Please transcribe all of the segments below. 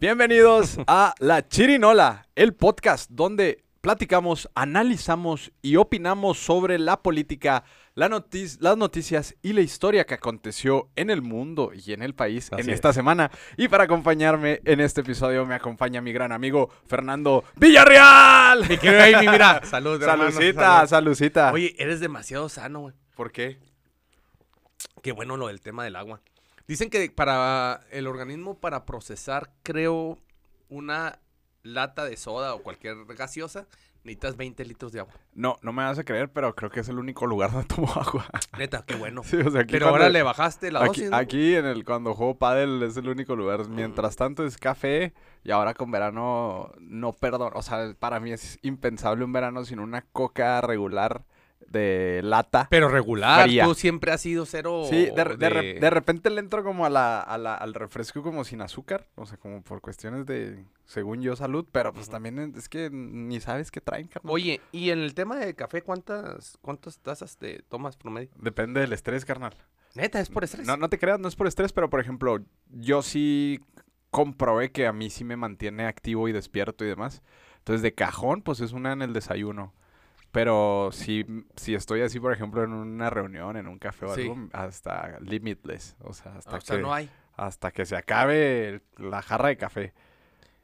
Bienvenidos a La Chirinola, el podcast donde platicamos, analizamos y opinamos sobre la política, la las noticias y la historia que aconteció en el mundo y en el país Así en es. esta semana. Y para acompañarme en este episodio me acompaña mi gran amigo Fernando Villarreal. Mi querido Amy, mira, salud, hermano, Salucita, salucita. Oye, eres demasiado sano, güey. ¿por qué? Qué bueno lo del tema del agua. Dicen que para el organismo, para procesar, creo, una lata de soda o cualquier gaseosa, necesitas 20 litros de agua. No, no me vas a creer, pero creo que es el único lugar donde tomo agua. Neta, qué bueno. Sí, o sea, aquí Pero ahora le bajaste la Aquí, dosis, ¿no? aquí en el cuando juego pádel es el único lugar. Mientras tanto es café y ahora con verano no perdón. O sea, para mí es impensable un verano sin una coca regular de lata. Pero regular, Fría. tú siempre has sido cero Sí, de, re- de re- de- de repente le entro como a la, a la- al refresco como sin azúcar. O sea, como por cuestiones de, según yo, salud. Pero pues también es que ni sabes qué traen, carnal. Oye, y en el tema del café, ¿cuántas, cuántas tazas te tomas promedio? Depende del estrés, carnal. Neta, es por estrés. No, no te creas, no es por estrés, pero por ejemplo, yo sí comprobé que a mí sí me mantiene activo y despierto y demás. Entonces, de cajón, pues es una en el desayuno. Pero si, si estoy así, por ejemplo, en una reunión, en un café o Sí. algo, hasta limitless. O sea, hasta, o sea, que, no hay. hasta que se acabe la jarra de café.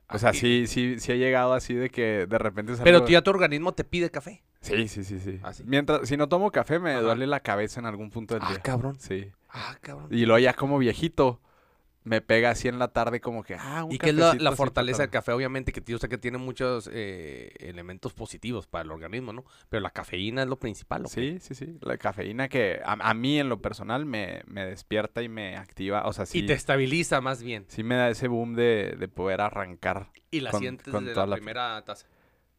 O sea, Ah, sí, sí, sí he llegado así de que de repente salgo... Pero tú ya tu organismo te pide café. Sí, sí, sí, sí. Ah, sí. Mientras, si no tomo café, me Ajá. duele la cabeza en algún punto del Ah, día. cabrón. Sí. Ah, cabrón. Y luego ya como viejito, me pega así en la tarde como que, ah, un Y que es la, fortaleza del café, obviamente, que yo sé que tiene muchos eh, elementos positivos para el organismo, ¿no? Pero la cafeína es lo principal, ¿o? Sí, sí, sí. La cafeína que a, a mí en lo personal me, me despierta y me activa. O sea, sí, Y te estabiliza más bien. sí me da ese boom de, de poder arrancar. Y la Con- sientes con desde toda la la- primera taza.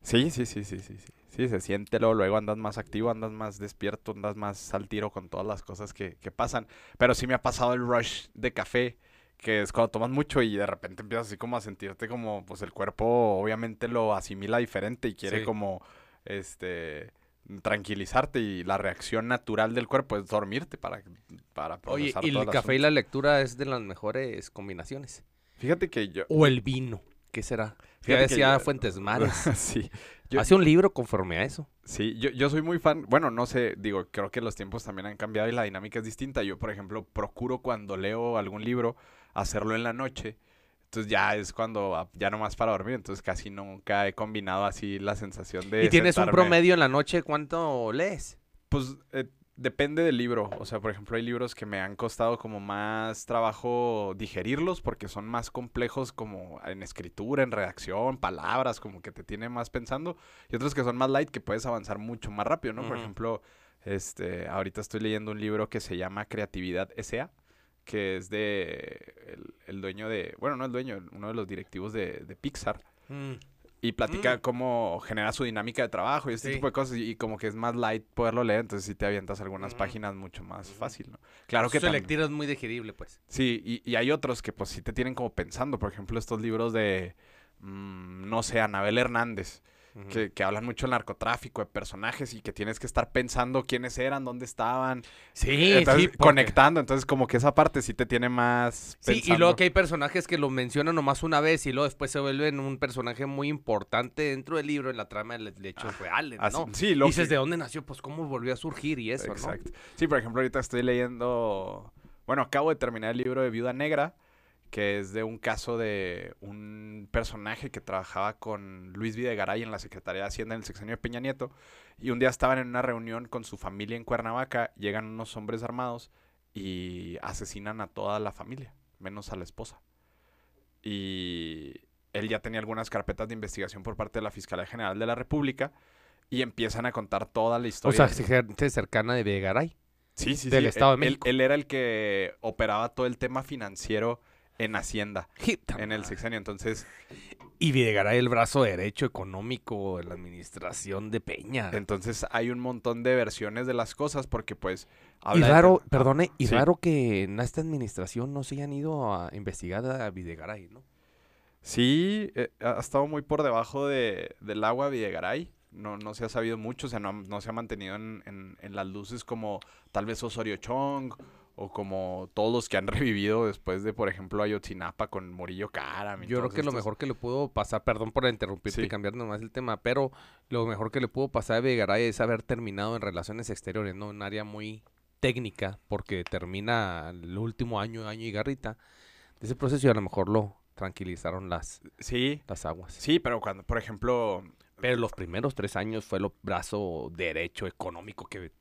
Sí, sí, sí, sí, sí, sí. Sí, se siente luego, luego andas más activo, andas más despierto, andas más al tiro con todas las cosas que, que pasan. Pero sí me ha pasado el rush de café, que es cuando tomas mucho y de repente empiezas así como a sentirte como, pues el cuerpo obviamente lo asimila diferente y quiere Sí. como, este, tranquilizarte y la reacción natural del cuerpo es dormirte para, para Oye, y el café y la lectura es de las mejores combinaciones. Fíjate que yo... O el vino. ¿Qué será? Ya Fíjate que decía yo- Fuentes Mares. sí. Yo- Hace un libro conforme a eso. Sí, yo, yo soy muy fan, bueno, no sé, digo, creo que los tiempos también han cambiado y la dinámica es distinta. Yo, por ejemplo, procuro cuando leo algún libro hacerlo en la noche. Entonces ya es cuando, ah, ya nomás para dormir, entonces casi nunca he combinado así la sensación de... ¿Y tienes un promedio en la noche? ¿Cuánto lees? Pues eh, depende del libro. O sea, por ejemplo, hay libros que me han costado como más trabajo digerirlos porque son más complejos como en escritura, en redacción, palabras, como que te tiene más pensando. Y otros que son más light que puedes avanzar mucho más rápido, ¿no? Por ejemplo, este, ahorita estoy leyendo un libro que se llama Creatividad S.A., que es de el, el dueño de, bueno, no el dueño, uno de los directivos de, de Pixar. Y platica Mm. cómo genera su dinámica de trabajo y este Sí. tipo de cosas. Y, y como que es más light poderlo leer, entonces sí te avientas algunas Ujú. páginas mucho más fácil, ¿no? Claro que Su lectura es muy digerible, pues. Sí, y, y hay otros que pues sí te tienen como pensando. Por ejemplo, estos libros de, mm, no sé, Anabel Hernández, Que, que hablan mucho del narcotráfico, de personajes y que tienes que estar pensando quiénes eran, dónde estaban. Sí, entonces, sí, porque- conectando. Entonces como que esa parte sí te tiene más Sí, y pensando. luego que hay personajes que lo mencionan nomás una vez y luego después se vuelven un personaje muy importante dentro del libro en la trama de de hechos reales, Así- ¿no? sí, lo dices, que- ¿de dónde nació? Pues cómo volvió a surgir y eso, ¿no? Exacto. Sí, por ejemplo, ahorita estoy leyendo, bueno, acabo de terminar el libro de Viuda Negra, que es de un caso de un personaje que trabajaba con Luis Videgaray en la Secretaría de Hacienda en el sexenio de Peña Nieto, y un día estaban en una reunión con su familia en Cuernavaca, llegan unos hombres armados y asesinan a toda la familia, menos a la esposa. Y él ya tenía algunas carpetas de investigación por parte de la Fiscalía General de la República y empiezan a contar toda la O historia. sea, gente cercana de Videgaray. Sí, sí, del sí. Estado de él- México. Él, era el que operaba todo el tema financiero en Hacienda, en el sexenio. Entonces, Y Videgaray el brazo derecho económico de la administración de Peña. entonces hay un montón de versiones de las cosas porque pues... Y de raro, tem- perdone, y sí. raro que en esta administración no se hayan ido a investigar a Videgaray, ¿no? Sí, eh, ha estado muy por debajo de, del agua Videgaray. No, no se ha sabido mucho, o sea, no, no se ha mantenido en, en- en las luces como tal vez Osorio Chong o como todos los que han revivido después de, por ejemplo, Ayotzinapa con Morillo Karam. Yo creo que lo mejor que le pudo pasar, perdón por interrumpirte y cambiar nomás el tema, pero lo mejor que le pudo pasar a Vigaray es haber terminado en relaciones exteriores, ¿no? Un área muy técnica, porque termina el último año, año y garrita de ese proceso y a lo mejor lo tranquilizaron las, Sí, las aguas. sí, pero cuando, por ejemplo, Pero los primeros tres años fue el brazo derecho económico que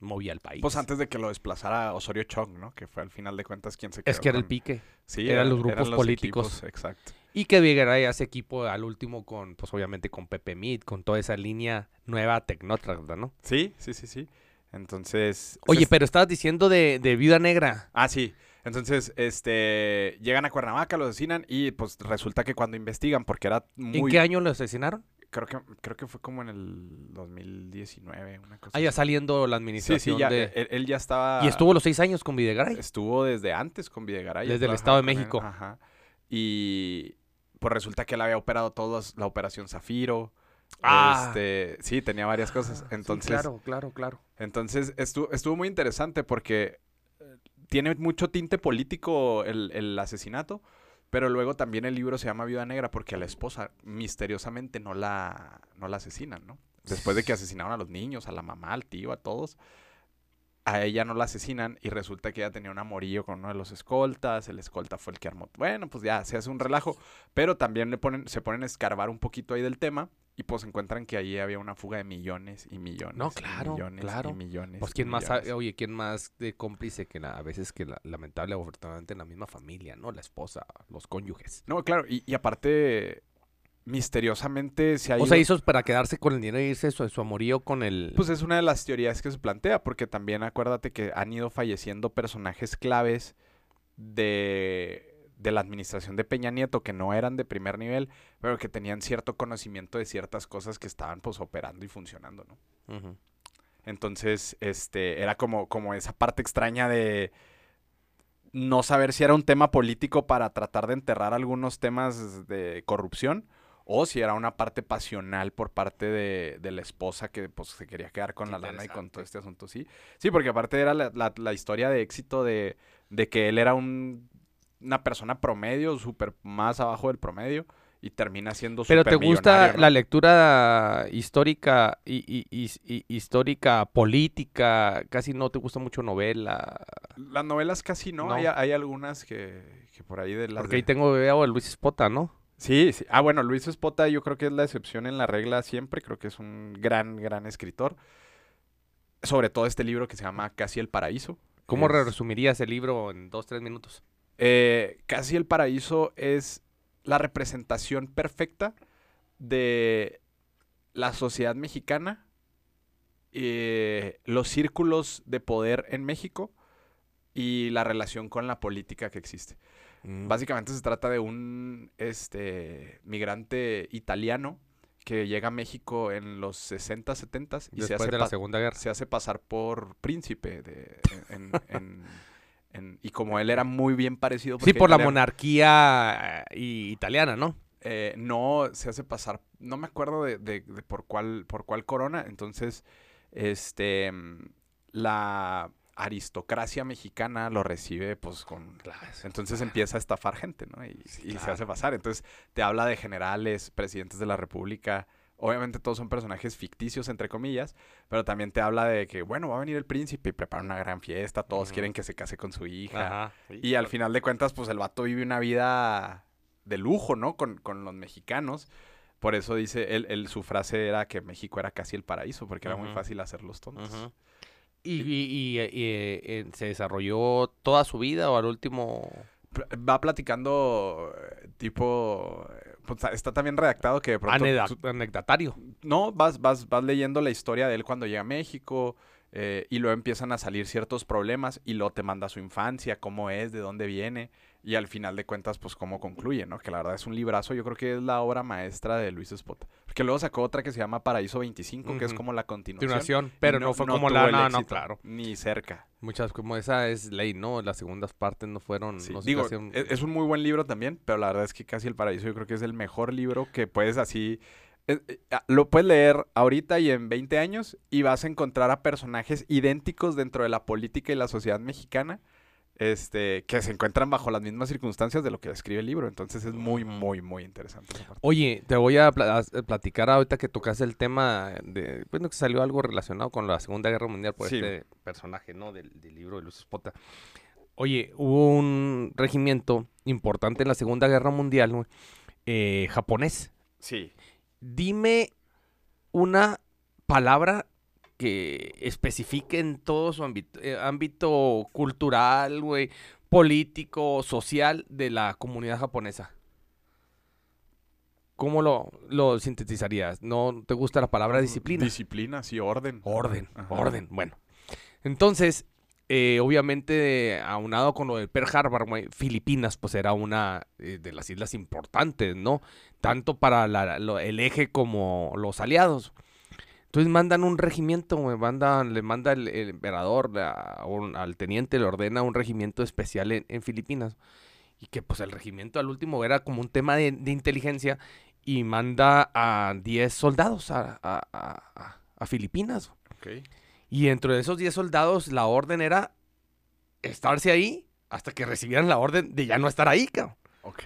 movía el país. pues antes de que lo desplazara Osorio Chong, ¿no? Que fue al final de cuentas quien se es quedó que era el pique. Sí, eran los eran grupos políticos. equipos, exacto. Y que Vigaray hace equipo al último con, pues obviamente con Pepe Mid, con toda esa línea nueva tecnótrata, ¿no? Sí, sí, sí, sí. Entonces. Oye, pero estabas diciendo de, de Viuda Negra. Ah, sí. Entonces, este, llegan a Cuernavaca, lo asesinan y pues resulta que cuando investigan, porque era muy... ¿En qué año lo asesinaron? Creo que, creo que fue como en el 2019, una cosa Ah, ya así. saliendo la Sí, administración sí, ya, de... él, él ya estaba... Y estuvo los seis años con Videgaray. Estuvo desde antes con Videgaray. Desde el Estado de él, México. Ajá. Y pues resulta que él había operado todos la operación Zafiro. Ah. Este, sí, tenía varias cosas. Sí, Entonces, claro, claro, claro. entonces estuvo, estuvo muy interesante porque eh, tiene mucho tinte político el, el asesinato, pero luego también el libro se llama Viuda Negra porque a la esposa misteriosamente no la, no la asesinan, ¿no? Después de que asesinaron a los niños, a la mamá, al tío, a todos, a ella no la asesinan y resulta que ella tenía un amorillo con uno de los escoltas, el escolta fue el que armó. Bueno, pues ya se hace un relajo, pero también le ponen, se ponen a escarbar un poquito ahí del tema y pues encuentran que ahí había una fuga de millones y millones. No, y claro, millones claro. Y millones. Pues quién más, millones. oye, quién más de cómplice que la- a veces que la, lamentable o afortunadamente en la misma familia, ¿no? La esposa, los cónyuges. No, claro, y, y aparte, misteriosamente se ha O ido... sea, hizo para quedarse con el dinero y irse su, su amorío con el... Pues es una de las teorías que se plantea, porque también acuérdate que han ido falleciendo personajes claves de, de la administración de Peña Nieto que no eran de primer nivel, pero que tenían cierto conocimiento de ciertas cosas que estaban pues operando y funcionando, ¿no? Entonces, este, era como, como esa parte extraña de no saber si era un tema político para tratar de enterrar algunos temas de corrupción o si era una parte pasional por parte de, de la esposa que pues se quería quedar con Qué la lana y con todo este asunto, sí. Sí, porque aparte era la, la- la historia de éxito de, de que él era un, una persona promedio, súper más abajo del promedio y termina siendo Pero te gusta la lectura histórica y, y- y- histórica política, casi no te gusta mucho novela, Las novelas casi no, No. Hay, hay algunas que, que por ahí de las... porque ahí de- tengo veo a Luis Espota, ¿no? Sí, sí. Ah, bueno, Luis Espota yo creo que es la excepción en la regla siempre, creo que es un gran, gran escritor. Sobre todo este libro que se llama Casi el Paraíso. ¿Cómo Es- resumirías el libro en dos, tres minutos? Eh, Casi el Paraíso es la representación perfecta de la sociedad mexicana, eh, los círculos de poder en México y la relación con la política que existe. Mm. Básicamente se trata de un este, migrante italiano que llega a México en los 60, 70 y se hace, de la pa- Segunda Guerra. se hace pasar por príncipe. De, en- en- en- y como él era muy bien parecido... Sí, por la monarquía eh, y- italiana, ¿no? eh, no se hace pasar, no me acuerdo de, de- de por cuál por cuál corona, entonces este mm, la aristocracia mexicana lo recibe pues con entonces empieza a estafar gente, ¿no? Y, Sí, y se claro. hace pasar. Entonces te habla de generales, presidentes de la República. Obviamente todos son personajes ficticios, entre comillas, pero también te habla de que, bueno, va a venir el príncipe y prepara una gran fiesta, todos quieren que se case con su hija. Ajá. Y al final de cuentas, pues el vato vive una vida de lujo, ¿no? Con, con los mexicanos. Por eso dice, él, él- su frase era que México era casi el paraíso, porque era muy fácil hacerlos tontos. Ujú. ¿Y, y- y, eh, y, eh, eh, se desarrolló toda su vida o al último? Va platicando, eh, tipo, eh, pues, está también redactado que de pronto... Aneda- anecdatario. No, vas, vas, vas leyendo la historia de él cuando llega a México eh, y luego empiezan a salir ciertos problemas y luego te manda su infancia, cómo es, de dónde viene y al final de cuentas pues cómo concluye, ¿no? Que la verdad es un librazo, yo creo que es la obra maestra de Luis Spot. Porque luego sacó otra que se llama Paraíso 25, que es como la continuación. Continuación, pero no, fue como la... No, no, claro. Ni cerca. Muchas, como esa es ley, ¿no? Las segundas partes no fueron... Sí, no Digo, hacían- es, un muy buen libro también, pero la verdad es que Casi el Paraíso yo creo que es el mejor libro que puedes así... eh, ah, lo puedes leer ahorita y en 20 años y vas a encontrar a personajes idénticos dentro de la política y la sociedad mexicana este, que se encuentran bajo las mismas circunstancias de lo que describe el libro. Entonces es muy, muy, muy interesante. Oye, te voy a, pla- a platicar ahorita que tocaste el tema de, bueno, que salió algo relacionado con la Segunda Guerra Mundial por Sí. este personaje, ¿no? Del, del libro de Espota. Oye, hubo un regimiento importante en la Segunda Guerra Mundial, eh, japonés. Sí. Dime una palabra que especifique en todo su ámbito, eh, ámbito cultural, güey, político, social de la comunidad japonesa. ¿Cómo lo, lo sintetizarías? ¿No te gusta la palabra disciplina? Disciplina, sí, orden. Orden, Ajá. orden. Bueno, entonces, eh, obviamente, aunado con lo del Pearl Harbor, güey, Filipinas, pues era una eh, de las islas importantes, ¿no? Tanto para la- lo- el eje como los aliados. Entonces mandan un regimiento, güey, mandan, le manda el, el emperador a un- al teniente, le ordena un regimiento especial en, en Filipinas. Y que pues el regimiento al último era como un tema de, de inteligencia y manda a 10 soldados a, a- a- a- Filipinas. Ok. Y dentro de esos 10 soldados, la orden era estarse ahí hasta que recibieran la orden de ya no estar ahí, cabrón. Ok.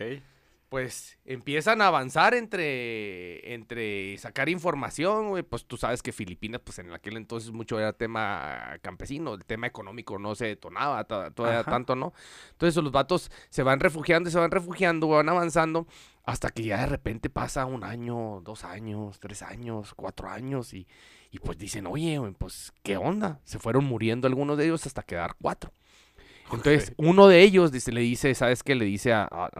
Pues empiezan a avanzar entre, entre sacar información, güey. Pues tú sabes que Filipinas, pues en aquel entonces mucho era tema campesino, el tema económico no se detonaba to- todavía Ajá. tanto, ¿no? Entonces los vatos se van refugiando y se van refugiando, van avanzando, hasta que ya de repente pasa un año, dos años, tres años, cuatro años, y, y pues dicen, oye, güey, pues, ¿qué onda? Se fueron muriendo algunos de ellos hasta quedar cuatro. Entonces, uno de ellos dice, le dice, ¿sabes qué? Le dice a, a-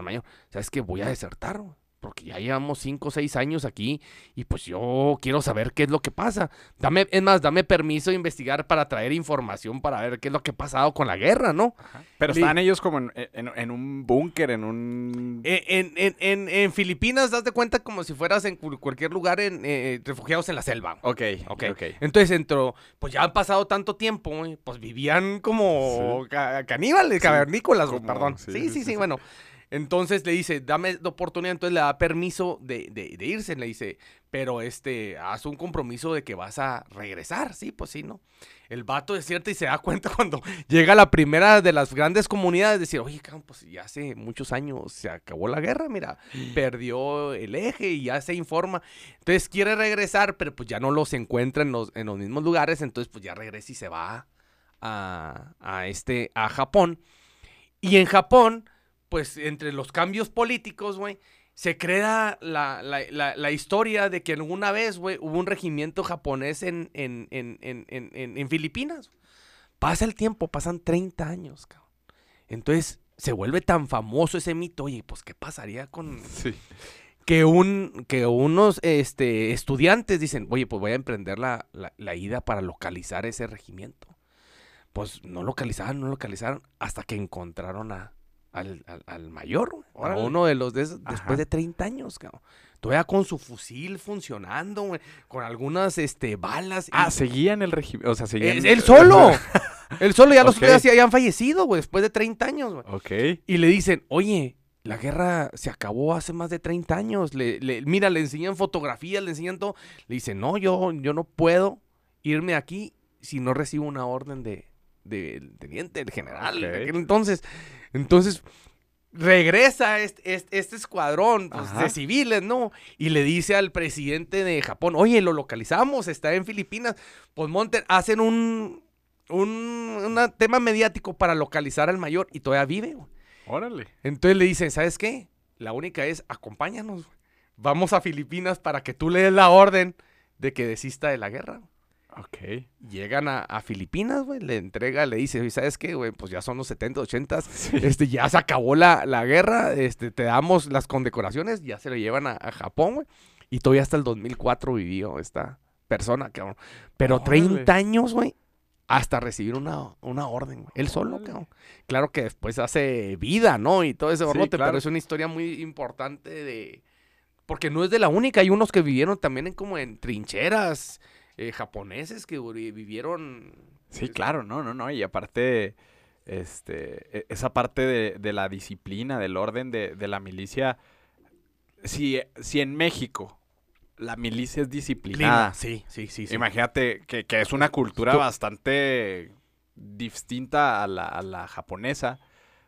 ¿sabes qué? Voy a desertar, güey, porque ya llevamos cinco o seis años aquí y pues yo quiero saber qué es lo que pasa. Dame, es más, dame permiso de investigar para traer información para ver qué es lo que ha pasado con la guerra, ¿no? Pero estaban ellos como en, en- en un búnker, en un... Eh, En, en, en, en Filipinas, das de cuenta como si fueras en cu- cualquier lugar en, eh, refugiados en la selva. Ok, Ok. ok. Entonces entró, pues ya han pasado tanto tiempo, güey, pues vivían como ca- caníbales, Sí, cavernícolas, perdón. sí, sí, sí. bueno. Entonces le dice, dame la oportunidad, entonces le da permiso de, de, de irse, le dice, pero este, haz un compromiso de que vas a regresar, sí, pues sí, ¿no? El vato desierta y se da cuenta cuando llega la primera de las grandes comunidades, decir, oye, pues ya hace muchos años se acabó la guerra, mira, perdió el eje y ya se informa. Entonces quiere regresar, pero pues ya no los encuentra en los, en los mismos lugares, entonces pues ya regresa y se va a, a este, a Japón. Y en Japón, pues entre los cambios políticos, güey, se crea la, la- la- la historia de que alguna vez, güey, hubo un regimiento japonés en, en, en, en, en, en- en Filipinas. Pasa el tiempo, pasan 30 años, cabrón. Entonces se vuelve tan famoso ese mito, oye, pues ¿qué pasaría con, Sí. que, un, que unos este, estudiantes dicen, oye, pues voy a emprender la, la- la ida para localizar ese regimiento. Pues no localizaron, no localizaron, hasta que encontraron a, al, al- al mayor, a uno de los de esos, después de 30 años, cabrón. Todavía con su fusil funcionando, güey, con algunas este, balas. Ah, seguían el régimen, o sea, seguían... él, él solo, él solo, ya los Ok. otros ya habían fallecido, güey, después de 30 años, güey. ok. Y le dicen, oye, la guerra se acabó hace más de 30 años. Le, le- mira, le enseñan fotografías, le enseñan todo. Le dicen, no, yo, yo no puedo irme aquí si no recibo una orden de, del teniente, del general. de aquel entonces, entonces regresa este, este, este escuadrón pues, de civiles, ¿no? Y le dice al presidente de Japón, oye, lo localizamos, está en Filipinas. Pues monten, hacen un, un una tema mediático para localizar al mayor y todavía vive, güey. Órale. Entonces le dicen, ¿sabes qué? La única es, acompáñanos. güey. Vamos a Filipinas para que tú le des la orden de que desista de la guerra. Ok. Llegan a, a Filipinas, güey, le entrega, le dice, "Oye, ¿sabes qué, güey? Pues ya son los 70, 80, Sí. este, ya se acabó la, la guerra, este, te damos las condecoraciones, ya se lo llevan a, a Japón, güey. Y todavía hasta el 2004 vivió esta persona, cabrón. Pero Órale. 30 años, güey, hasta recibir una, una orden, güey. Él solo, cabrón. Claro que después hace vida, ¿no? Y todo ese Sí, borrote, claro. pero es una historia muy importante de... Porque no es de la única, hay unos que vivieron también en como en trincheras eh, japoneses que vivieron... Sí, claro, no, no, no. Y aparte, este, e- esa parte de, de la disciplina, del orden de, de la milicia, si, si en México la milicia es disciplinada, Sí, sí, sí. sí. imagínate que, que es una cultura bastante distinta a la, a la japonesa.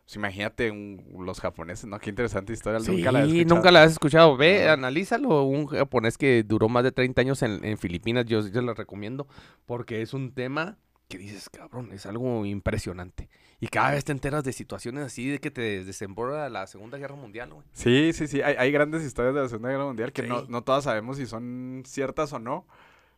Pues imagínate un- los japoneses, ¿no? Qué interesante historia. Sí, nunca la he escuchado. nunca la has escuchado. Ve, No. analízalo. Un japonés que duró más de 30 años en, en Filipinas, yo, yo lo recomiendo porque es un tema que dices, cabrón, es algo impresionante. Y cada vez te enteras de situaciones así de que te desemborda la Segunda Guerra Mundial, güey. Sí, sí, sí. Hay, hay grandes historias de la Segunda Guerra Mundial que no, no todas sabemos si son ciertas o no.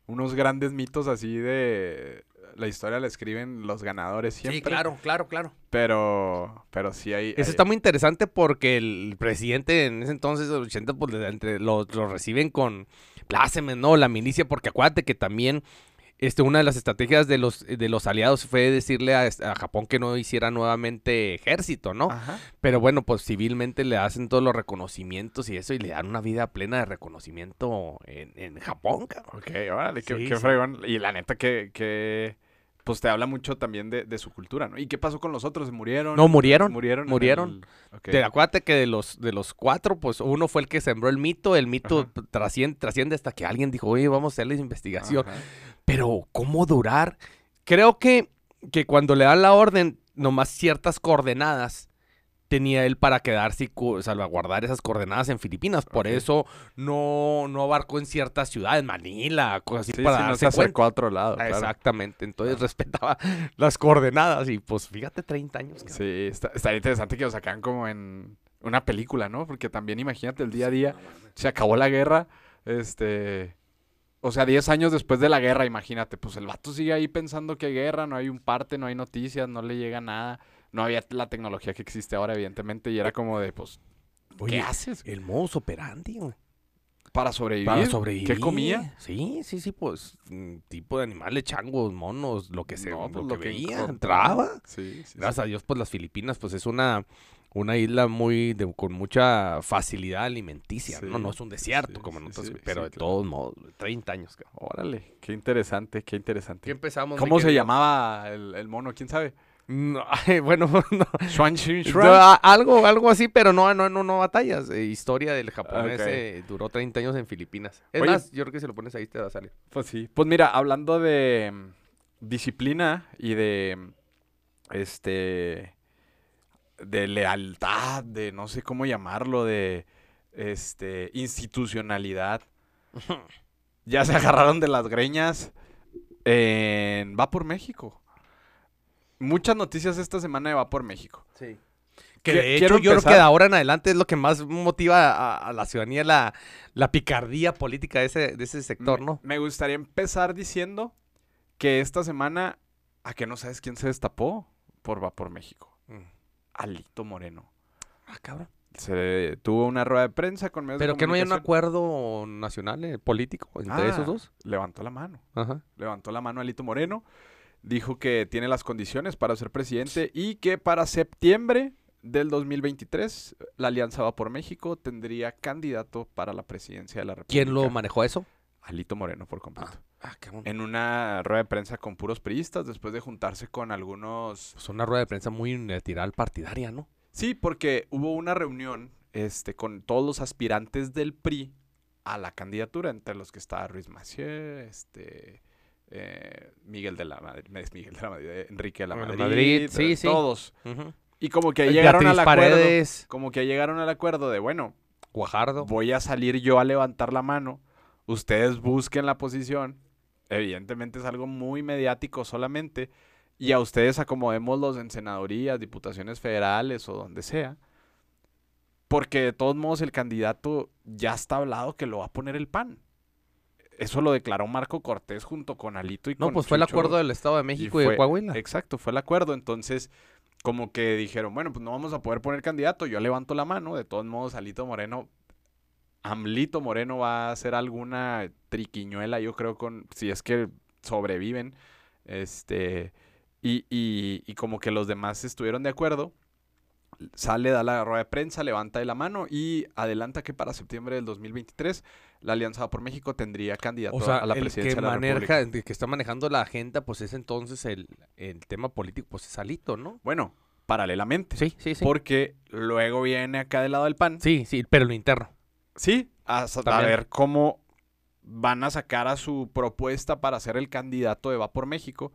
Unos grandes mitos así de... La historia la escriben los ganadores siempre. Sí, claro, claro, claro. Pero, pero sí hay... Eso hay- está muy interesante porque el presidente en ese entonces, el 80, pues lo, lo reciben con plácemes, ¿no? La milicia, porque acuérdate que también este, una de las estrategias de los, de los aliados fue decirle a, a Japón que no hiciera nuevamente ejército, ¿no? Ajá. Pero bueno, pues civilmente le hacen todos los reconocimientos y eso y le dan una vida plena de reconocimiento en, en Japón, cabrón. Ok, órale, qué, Sí, qué sí. fregón. Y la neta que, que, pues te habla mucho también de, de su cultura, ¿no? ¿Y qué pasó con los otros? ¿Se murieron? No, murieron. Murieron. murieron. el- ok. Te acuérdate que de los, de los cuatro, pues uno fue el que sembró el mito, el mito trasciende, trasciende hasta que alguien dijo, oye, vamos a hacer la investigación. Ajá. Pero, ¿cómo durar? Creo que, que cuando le dan la orden, nomás ciertas coordenadas tenía él para quedarse y salvaguardar esas coordenadas en Filipinas. Por eso no, no abarcó en ciertas ciudades, Manila, cosas así, Sí, para sí, no darse se acercó cuenta. a otro lado, claro. Exactamente. Entonces respetaba las coordenadas y pues fíjate, 30 años. cabrón. Sí, está, estaría interesante que lo sacaran como en una película, ¿no? Porque también imagínate el día a día, se acabó la guerra, este... O sea, 10 años después de la guerra, imagínate, pues el vato sigue ahí pensando que hay guerra, no hay un parte, no hay noticias, no le llega nada, no había la tecnología que existe ahora, evidentemente, y era como de, pues, ¿qué haces? El modus operandi, güey. Para sobrevivir. Para sobrevivir. ¿Qué comía? Sí, sí, sí, pues mm, tipo de animales, changos, monos, lo que se No, pues, lo, lo que que veía, entraba. Sí, sí, sí. Gracias a Dios, pues las Filipinas, pues es una, una isla muy de- con mucha facilidad alimenticia, ¿no? Sí, No es un desierto, sí, como en sí, otras- sí, pero sí, de claro. todos modos, 30 años. cabrón. Órale, qué interesante, qué interesante. ¿Qué empezamos? ¿Cómo se llamaba el, el mono? ¿Quién sabe? No, bueno, no, algo, algo así, pero no, no, no, no batallas. Eh, historia del japonés eh, duró 30 años en Filipinas. Es Oye. más, yo creo que si lo pones ahí te va a salir. Pues sí. Pues mira, hablando de mm, disciplina y de mm, este de lealtad, de no sé cómo llamarlo, de este institucionalidad. ya se agarraron de las greñas en Va por México. Muchas noticias esta semana de Va por México. Sí. Que de hecho quiero yo creo que de ahora en adelante es lo que más motiva a, a la ciudadanía, la, la picardía política de ese, de ese sector, Me- ¿no? Me gustaría empezar diciendo que esta semana, ¿a que no sabes quién se destapó por Va por México? Mm. Alito Moreno. Ah, cabrón. Se tuvo una rueda de prensa con medios de Pero que no haya un acuerdo nacional eh, político entre Ah, esos dos. Levantó la mano. Ajá. Levantó la mano Alito Moreno. Dijo que tiene las condiciones para ser presidente y que para septiembre del 2023 la Alianza Va por México tendría candidato para la presidencia de la República. ¿Quién lo manejó eso? Alito Moreno por completo. Ah, cabrón. En una rueda de prensa con puros priistas después de juntarse con algunos Pues una rueda de prensa muy unilateral partidaria, ¿no? Sí, porque hubo una reunión este, con todos los aspirantes del PRI a la candidatura, entre los que estaba Ruiz Massieu, este, eh, Miguel de la Madrid, Miguel de la Madrid, eh, Enrique de la Madrid, Madrid, sí, eh, sí. todos. Y como que Beatriz llegaron al acuerdo, Paredes, como que llegaron al acuerdo de, bueno, Guajardo. voy a salir yo a levantar la mano, ustedes busquen la posición, evidentemente es algo muy mediático solamente, y a ustedes acomodémoslos en senadurías, diputaciones federales o donde sea, porque de todos modos el candidato ya está hablado que lo va a poner el PAN. Eso lo declaró Marco Cortés junto con Alito y No, con pues fue el acuerdo del Estado de México y, fue- de Coahuila. Exacto, fue el acuerdo. Entonces, como que dijeron, bueno, pues no vamos a poder poner candidato. Yo levanto la mano. De todos modos, Alito Moreno, Amlito Moreno va a hacer alguna triquiñuela, yo creo, con si es que sobreviven. Este, y, y, y como que los demás estuvieron de acuerdo. Sale, da la rueda de prensa, levanta de la mano y adelanta que para septiembre del 2023 la Alianza Va por México tendría candidato O sea, a la el presidencia que de la maneja, República. el que está manejando la agenda, pues es entonces el, el tema político, pues es Alito, ¿no? Bueno, paralelamente. Sí, sí, sí. Porque luego viene acá del lado del PAN. Sí, sí, pero lo interno. Sí, a, sa- a ver cómo van a sacar a su propuesta para ser el candidato de Va por México.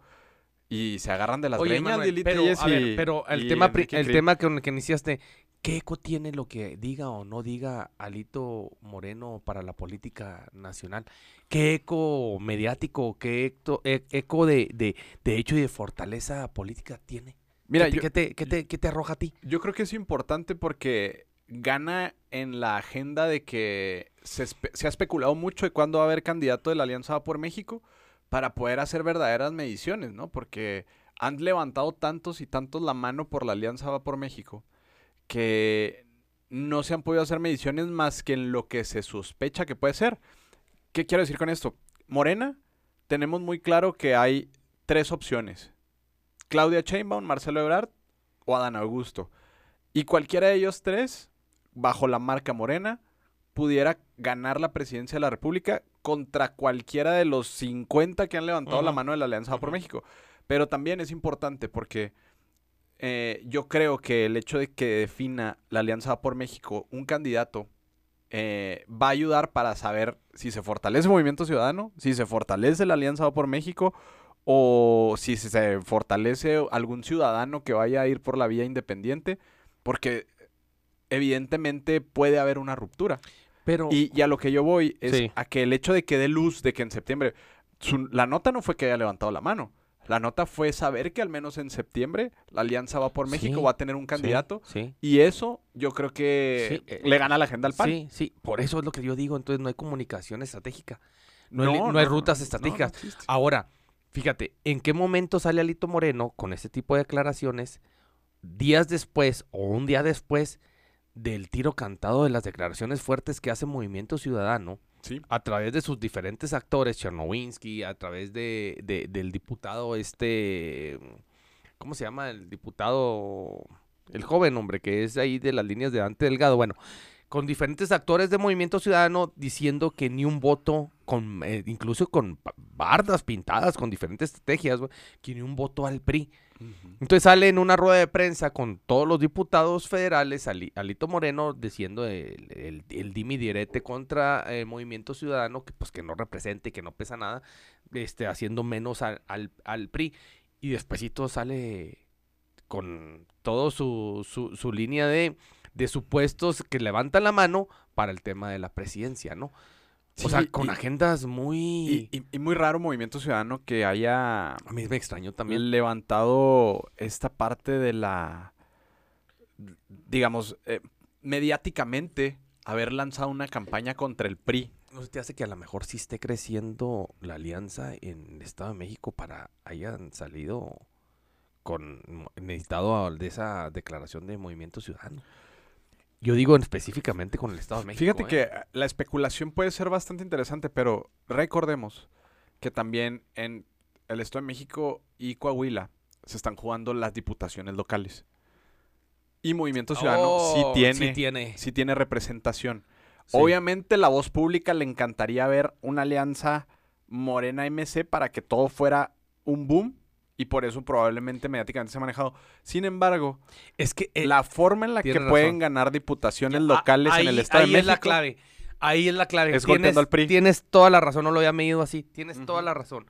Y se agarran de las Oye, greñas, Manuel, Lili pero, Telles a ver, y- pero el y tema, el tema con el que iniciaste, ¿qué eco tiene lo que diga o no diga Alito Moreno para la política nacional? ¿Qué eco mediático, qué eco, e- eco de, de, de hecho y de fortaleza política tiene? Mira, ¿Qué, yo, qué te, qué te- qué te arroja a ti? yo creo que es importante porque gana en la agenda de que se, se ha especulado mucho de cuándo va a haber candidato de la Alianza por México para poder hacer verdaderas mediciones, ¿no? Porque han levantado tantos y tantos la mano por la Alianza Va por México que no se han podido hacer mediciones más que en lo que se sospecha que puede ser. ¿Qué quiero decir con esto? Morena, tenemos muy claro que hay tres opciones. Claudia Sheinbaum, Marcelo Ebrard o Adán Augusto. Y cualquiera de ellos tres, bajo la marca Morena, pudiera ganar la presidencia de la República contra cualquiera de los 50 que han levantado la mano de la Alianza por. México. Pero también es importante porque eh, yo creo que el hecho de que defina la Alianza por México un candidato eh, va a ayudar para saber si se fortalece Movimiento Ciudadano, si se fortalece la Alianza por México o si se fortalece algún ciudadano que vaya a ir por la vía independiente, porque evidentemente puede haber una ruptura. Pero, Y, y a lo que yo voy es Sí. a que el hecho de que dé luz de que en septiembre, su- la nota no fue que haya levantado la mano. La nota fue saber que al menos en septiembre la Alianza va por México, Sí, va a tener un candidato. Sí, Y eso yo creo que eh, le gana la agenda al PAN. sí, sí, por eso es lo que yo digo, entonces no hay comunicación estratégica, no, hay, No, no hay rutas estratégicas. Ahora, fíjate, ¿en qué momento sale Alito Moreno con este tipo de declaraciones días después o un día después del tiro cantado de las declaraciones fuertes que hace Movimiento Ciudadano Sí. a través de sus diferentes actores, Chernowinsky, a través de, de- del diputado este, ¿cómo se llama? El diputado, el joven hombre que es ahí de las líneas de Dante Delgado, bueno, con diferentes actores de Movimiento Ciudadano diciendo que ni un voto, con, eh, incluso con bardas pintadas, con diferentes estrategias, güey, que ni un voto al PRI. Entonces sale en una rueda de prensa con todos los diputados federales, Ali- Alito Moreno diciendo el, el, el dimi direte contra eh, Movimiento Ciudadano, que pues que no represente, que no pesa nada, este, haciendo menos al, al, al PRI. Y despuesito sale con todo su, su, su línea de, de supuestos que levantan la mano para el tema de la presidencia, ¿no? o sea, con y- agendas muy... Y, y- y muy raro Movimiento Ciudadano que haya a mí me extrañó también. levantado esta parte de la, digamos, eh, mediáticamente haber lanzado una campaña contra el PRI. ¿No se te hace que a lo mejor sí esté creciendo la alianza en el Estado de México para hayan salido con necesitado de esa declaración de movimiento ciudadano? Yo digo específicamente con el Estado de México. Fíjate ¿eh? que la especulación puede ser bastante interesante, pero recordemos que también en el Estado de México y Coahuila se están jugando las diputaciones locales. Y Movimiento Ciudadano sí Oh, tiene, sí tiene. sí tiene representación. Sí. Obviamente la voz pública le encantaría ver una alianza Morena MC para que todo fuera un boom y por eso probablemente mediáticamente se ha manejado. Sin embargo, Es que eh, la forma en la que pueden ganar diputaciones Ah, locales en el Estado ahí de es la México clave. Ahí es la clave. Es tienes, al PRI. tienes toda la razón, no lo había medido así. Tienes toda la razón.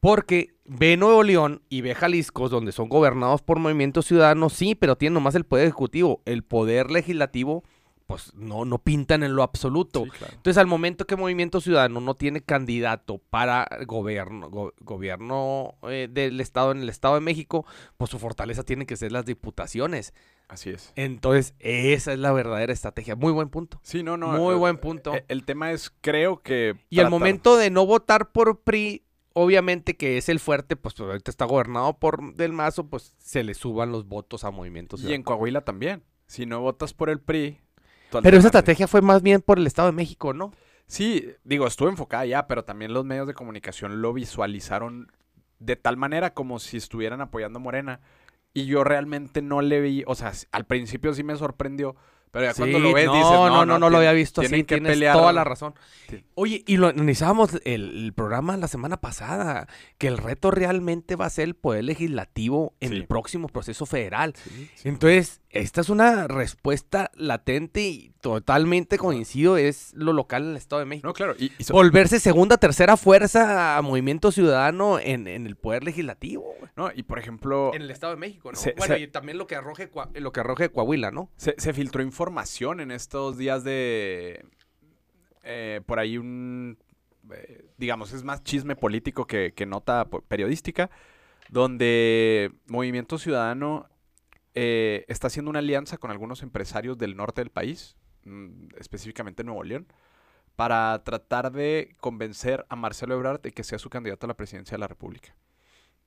Porque ve Nuevo León y ve Jalisco, donde son gobernados por Movimiento Ciudadano, sí, pero tienen nomás el poder ejecutivo. El poder legislativo, pues no, no pintan en lo absoluto. Sí, claro. Entonces, al momento que Movimiento Ciudadano no tiene candidato para gobierno, go- gobierno eh, del Estado en el Estado de México, pues su fortaleza tiene que ser las diputaciones. Así es. Entonces, esa es la verdadera estrategia. Muy buen punto. Sí, no, no. Muy eh, buen punto. eh, El tema es, creo que. Y al momento de no votar por PRI, obviamente que es el fuerte, pues ahorita está gobernado por Del Mazo, pues se le suban los votos a Movimiento Y en Ciudadano. Coahuila también. Si no votas por el PRI. Pero esa estrategia fue más bien por el Estado de México, ¿no? Sí, digo, estuvo enfocada ya, pero también los medios de comunicación lo visualizaron de tal manera como si estuvieran apoyando a Morena. Y yo realmente no le vi, o sea, al principio sí me sorprendió, pero ya cuando lo ves no, dices, no, no, no, lo había visto así, que tienes pelear". toda la razón. Sí. Oye, y lo analizábamos el, el programa la semana pasada, que el reto realmente va a ser el poder legislativo en Sí. el próximo proceso federal. Entonces, esta es una respuesta latente y totalmente coincido, es lo local en el Estado de México. No, claro. Y, y so- Volverse segunda, tercera fuerza a Movimiento Ciudadano en, en el Poder Legislativo. no, y por ejemplo, En el Estado de México, ¿no? Se- bueno, se- y también lo que arroje, lo que arroje Coahuila, ¿no? se, se filtró información en estos días de. eh, por ahí un. eh, digamos, es más chisme político que, que nota periodística. Donde Movimiento Ciudadano eh, está haciendo una alianza con algunos empresarios del norte del país, mm, específicamente Nuevo León, para tratar de convencer a Marcelo Ebrard de que sea su candidato a la presidencia de la República.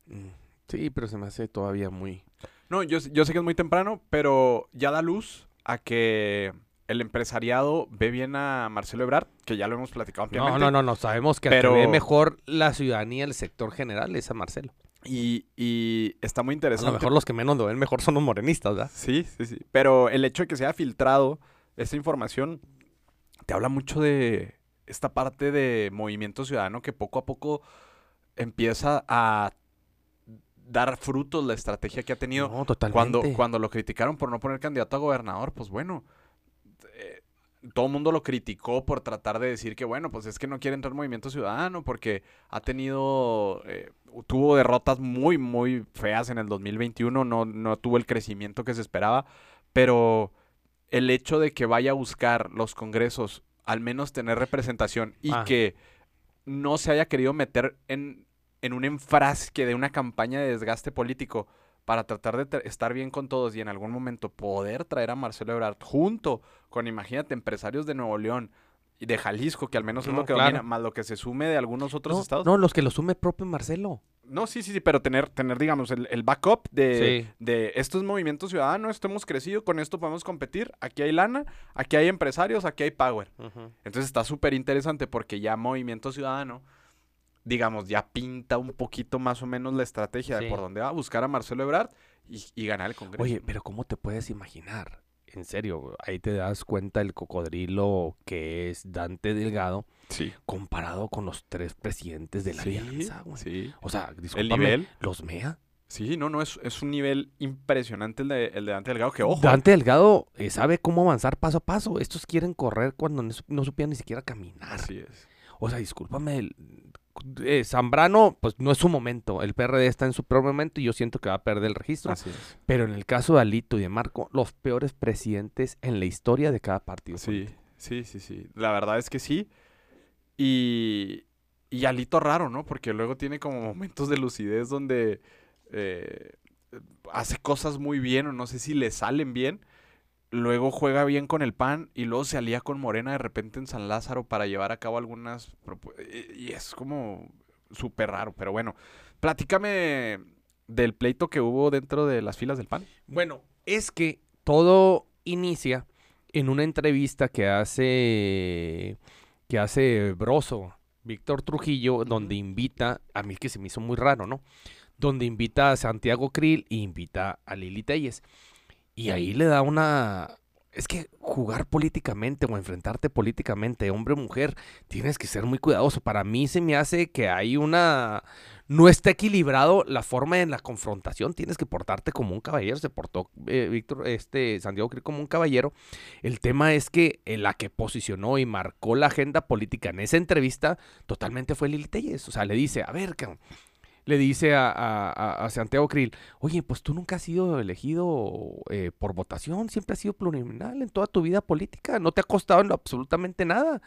Mm, Sí, pero se me hace todavía muy... No, yo, yo sé que es muy temprano, pero ya da luz a que el empresariado ve bien a Marcelo Ebrard, que ya lo hemos platicado ampliamente. No, no, no, no, sabemos que Pero- que ve mejor la ciudadanía, el sector general, es a Marcelo. Y, y está muy A interesante. lo mejor los que menos lo ven mejor son los morenistas, ¿verdad? Sí, sí, sí. Pero el hecho de que se haya filtrado esta información te habla mucho de esta parte de movimiento ciudadano que poco a poco empieza a dar frutos la estrategia que ha tenido. No, totalmente. Cuando, cuando lo criticaron por no poner candidato a gobernador, pues bueno, eh, todo el mundo lo criticó por tratar de decir que, bueno, pues es que no quiere entrar Movimiento Ciudadano porque ha tenido, eh, tuvo derrotas muy, muy feas en el 2021, no, no tuvo el crecimiento que se esperaba, pero el hecho de que vaya a buscar los congresos, al menos tener representación y Ah. que no se haya querido meter en, en un enfrasque de una campaña de desgaste político para tratar de estar bien con todos y en algún momento poder traer a Marcelo Ebrard junto con, imagínate, empresarios de Nuevo León de Jalisco, que al menos es No, lo que claro. domina, más lo que se sume de algunos otros no, estados. no, los que lo sume propio Marcelo. No, sí, sí, sí, pero tener, tener digamos, el, el backup de, Sí. de esto es movimiento ciudadano, esto hemos crecido, con esto podemos competir, aquí hay lana, aquí hay empresarios, aquí hay power. Entonces está súper interesante porque ya Movimiento Ciudadano, digamos, ya pinta un poquito más o menos la estrategia de por dónde va a buscar a Marcelo Ebrard y, y ganar el Congreso. Oye, pero ¿cómo te puedes imaginar? En serio, ahí te das cuenta el cocodrilo que es Dante Delgado sí. comparado con los tres presidentes de la Sí, alianza, güey. sí. O sea, El discúlpame, nivel. los mea. Sí, no, no, es, es un nivel impresionante el de, el de Dante Delgado, que ojo. Dante Delgado eh, sabe cómo avanzar paso a paso. Estos quieren correr cuando no, no ni siquiera caminar. Así es. O sea, discúlpame, el- eh, Zambrano, pues no es su momento. El PRD está en su propio momento y yo siento que va a perder el registro. Así es. Pero en el caso de Alito y de Marco, los peores presidentes en la historia de cada partido. Sí, político. sí, sí, sí. La verdad es que sí. Y, y Alito raro, ¿no? Porque luego tiene como momentos de lucidez donde eh, hace cosas muy bien o no sé si le salen bien. Luego juega bien con el PAN y luego se alía con Morena de repente en San Lázaro para llevar a cabo algunas... propu- Y y es como súper raro, pero bueno. Platícame del pleito que hubo dentro de las filas del PAN. Bueno, es que todo inicia en una entrevista que hace que hace Broso, Víctor Trujillo, donde invita, a mí que se me hizo muy raro, ¿no? Donde invita a Santiago Krill e invita a Lili Telles. Y ahí le da una... Es que jugar políticamente o enfrentarte políticamente, hombre o mujer, tienes que ser muy cuidadoso. Para mí se me hace que hay una... No está equilibrado la forma en la confrontación. Tienes que portarte como un caballero. Se portó eh, Víctor, este, Santiago Krill como un caballero. El tema es que eh, la que posicionó y marcó la agenda política en esa entrevista totalmente fue Lili Telles. O sea, le dice, a ver, le dice a, a- a- Santiago Krill, oye, pues tú nunca has sido elegido eh, por votación, siempre has sido plurinominal en toda tu vida política, no te ha costado absolutamente nada.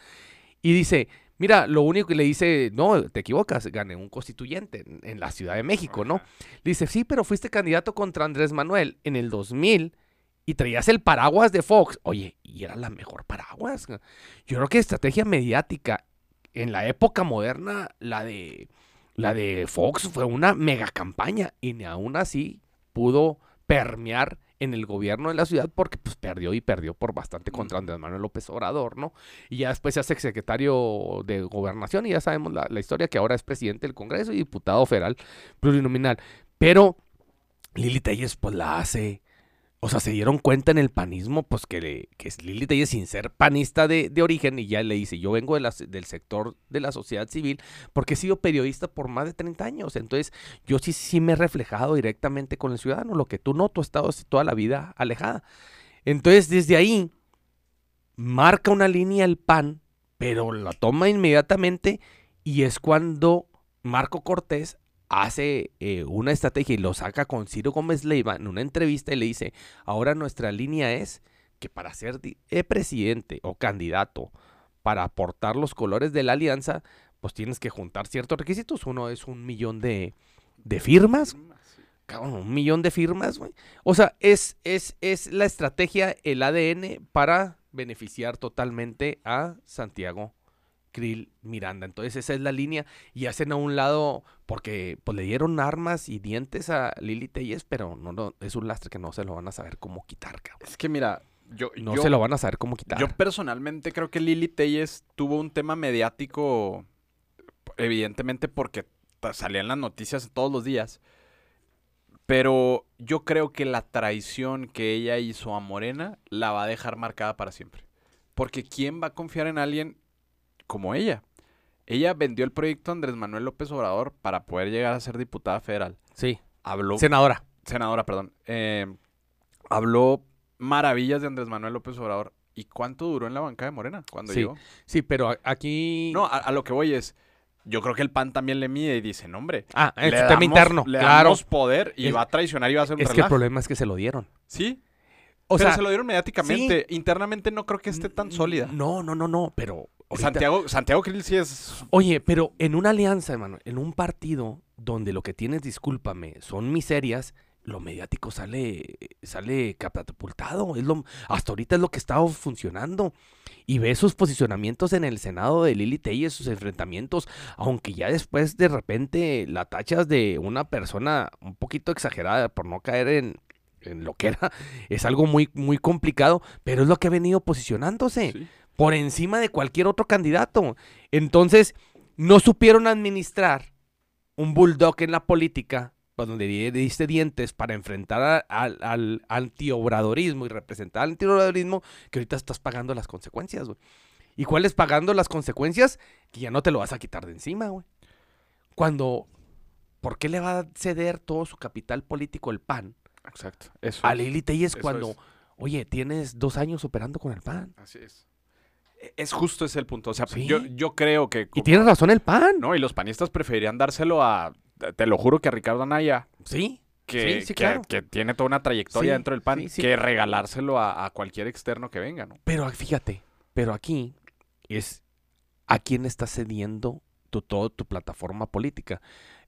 Y dice, mira, lo único que le dice, no, te equivocas, gané un constituyente en, en la Ciudad de México, ¿no? Le dice, sí, pero fuiste candidato contra Andrés Manuel en el 2000 y traías el paraguas de Fox. Oye, y era la mejor paraguas. Yo creo que estrategia mediática en la época moderna, la de, la de Fox fue una mega campaña y ni aún así pudo permear en el gobierno de la ciudad porque pues perdió y perdió por bastante contra Andrés Manuel López Obrador, ¿no? Y ya después se hace secretario de gobernación y ya sabemos la, la historia que ahora es presidente del Congreso y diputado federal plurinominal. Pero Lili Telles pues la hace o sea, se dieron cuenta en el panismo, pues que, le- que Lili Telles, sin ser panista de, origen, y ya le dice, yo vengo del sector de la sociedad civil, porque he sido periodista por más de 30 años. Entonces, yo sí, sí me he reflejado directamente con el ciudadano, lo que tú no, tú has estado toda la vida alejada. Entonces, desde ahí, marca una línea el PAN, pero la toma inmediatamente, y es cuando Marco Cortés hace eh, una estrategia y lo saca con Ciro Gómez Leiva en una entrevista y le dice, ahora nuestra línea es que para ser eh, presidente o candidato, para aportar los colores de la alianza, pues tienes que juntar ciertos requisitos. Uno es un millón de, de firmas, cabrón, un millón de firmas, güey. O sea, es, es, es la estrategia, el ADN para beneficiar totalmente a Santiago Krill Miranda. Entonces esa es la línea y hacen a un lado, porque pues le dieron armas y dientes a Lili Telles, pero no, no, es un lastre que no se lo van a saber cómo quitar, cabrón. Es que mira, yo, No yo- se lo van a saber cómo quitar. Yo personalmente creo que Lili Telles tuvo un tema mediático, evidentemente porque salían las noticias todos los días. Pero yo creo que la traición que ella hizo a Morena la va a dejar marcada para siempre. Porque ¿quién va a confiar en alguien como ella? Ella vendió el proyecto Andrés Manuel López Obrador para poder llegar a ser diputada federal. sí, Habló, senadora. senadora, perdón. eh, habló maravillas de Andrés Manuel López Obrador. ¿Y cuánto duró en la banca de Morena cuando Sí. llegó? Sí, pero a- aquí... No, a, a lo que voy es, yo creo que el PAN también le mide y dice, no, hombre, ah, es le un tema damos- interno, le claro. damos poder y Es- va a traicionar y va a hacer un Es que el problema es que se lo dieron. Sí, O pero sea, se lo dieron mediáticamente. Internamente no creo que esté tan sólida. No, no, no, no, pero... ahorita- Santiago, Santiago Krill sí es... Oye, pero en una alianza, hermano, en un partido donde lo que tienes, discúlpame, son miserias, lo mediático sale, sale catapultado. Es lo, hasta ahorita es lo que está funcionando. Y ve sus posicionamientos en el Senado de Lili Telles, sus enfrentamientos, aunque ya después de repente la tachas de una persona un poquito exagerada por no caer en, en lo que era, es algo muy, muy complicado, pero es lo que ha venido posicionándose Sí. por encima de cualquier otro candidato. Entonces, no supieron administrar un bulldog en la política, pues, donde di- diste dientes para enfrentar a- al antiobradorismo y representar al antiobradorismo, que ahorita estás pagando las consecuencias, güey. ¿Y cuáles pagando las consecuencias? Que ya no te lo vas a quitar de encima, güey. Cuando, ¿por qué le va a ceder todo su capital político el PAN Exacto. Eso a es. Lili Telles cuando, es. oye, tienes dos años operando con el PAN? Así es. E- Es justo ese el punto. O sea, Sí. yo, yo creo que... Y como- tiene razón el PAN. No, y los panistas preferirían dárselo a... Te lo juro que a Ricardo Anaya, Sí, que, Sí, sí, que- claro. que tiene toda una trayectoria Sí, dentro del PAN, que regalárselo a, a cualquier externo que venga, ¿no? Pero fíjate, pero aquí es a quién está cediendo tu, toda tu plataforma política.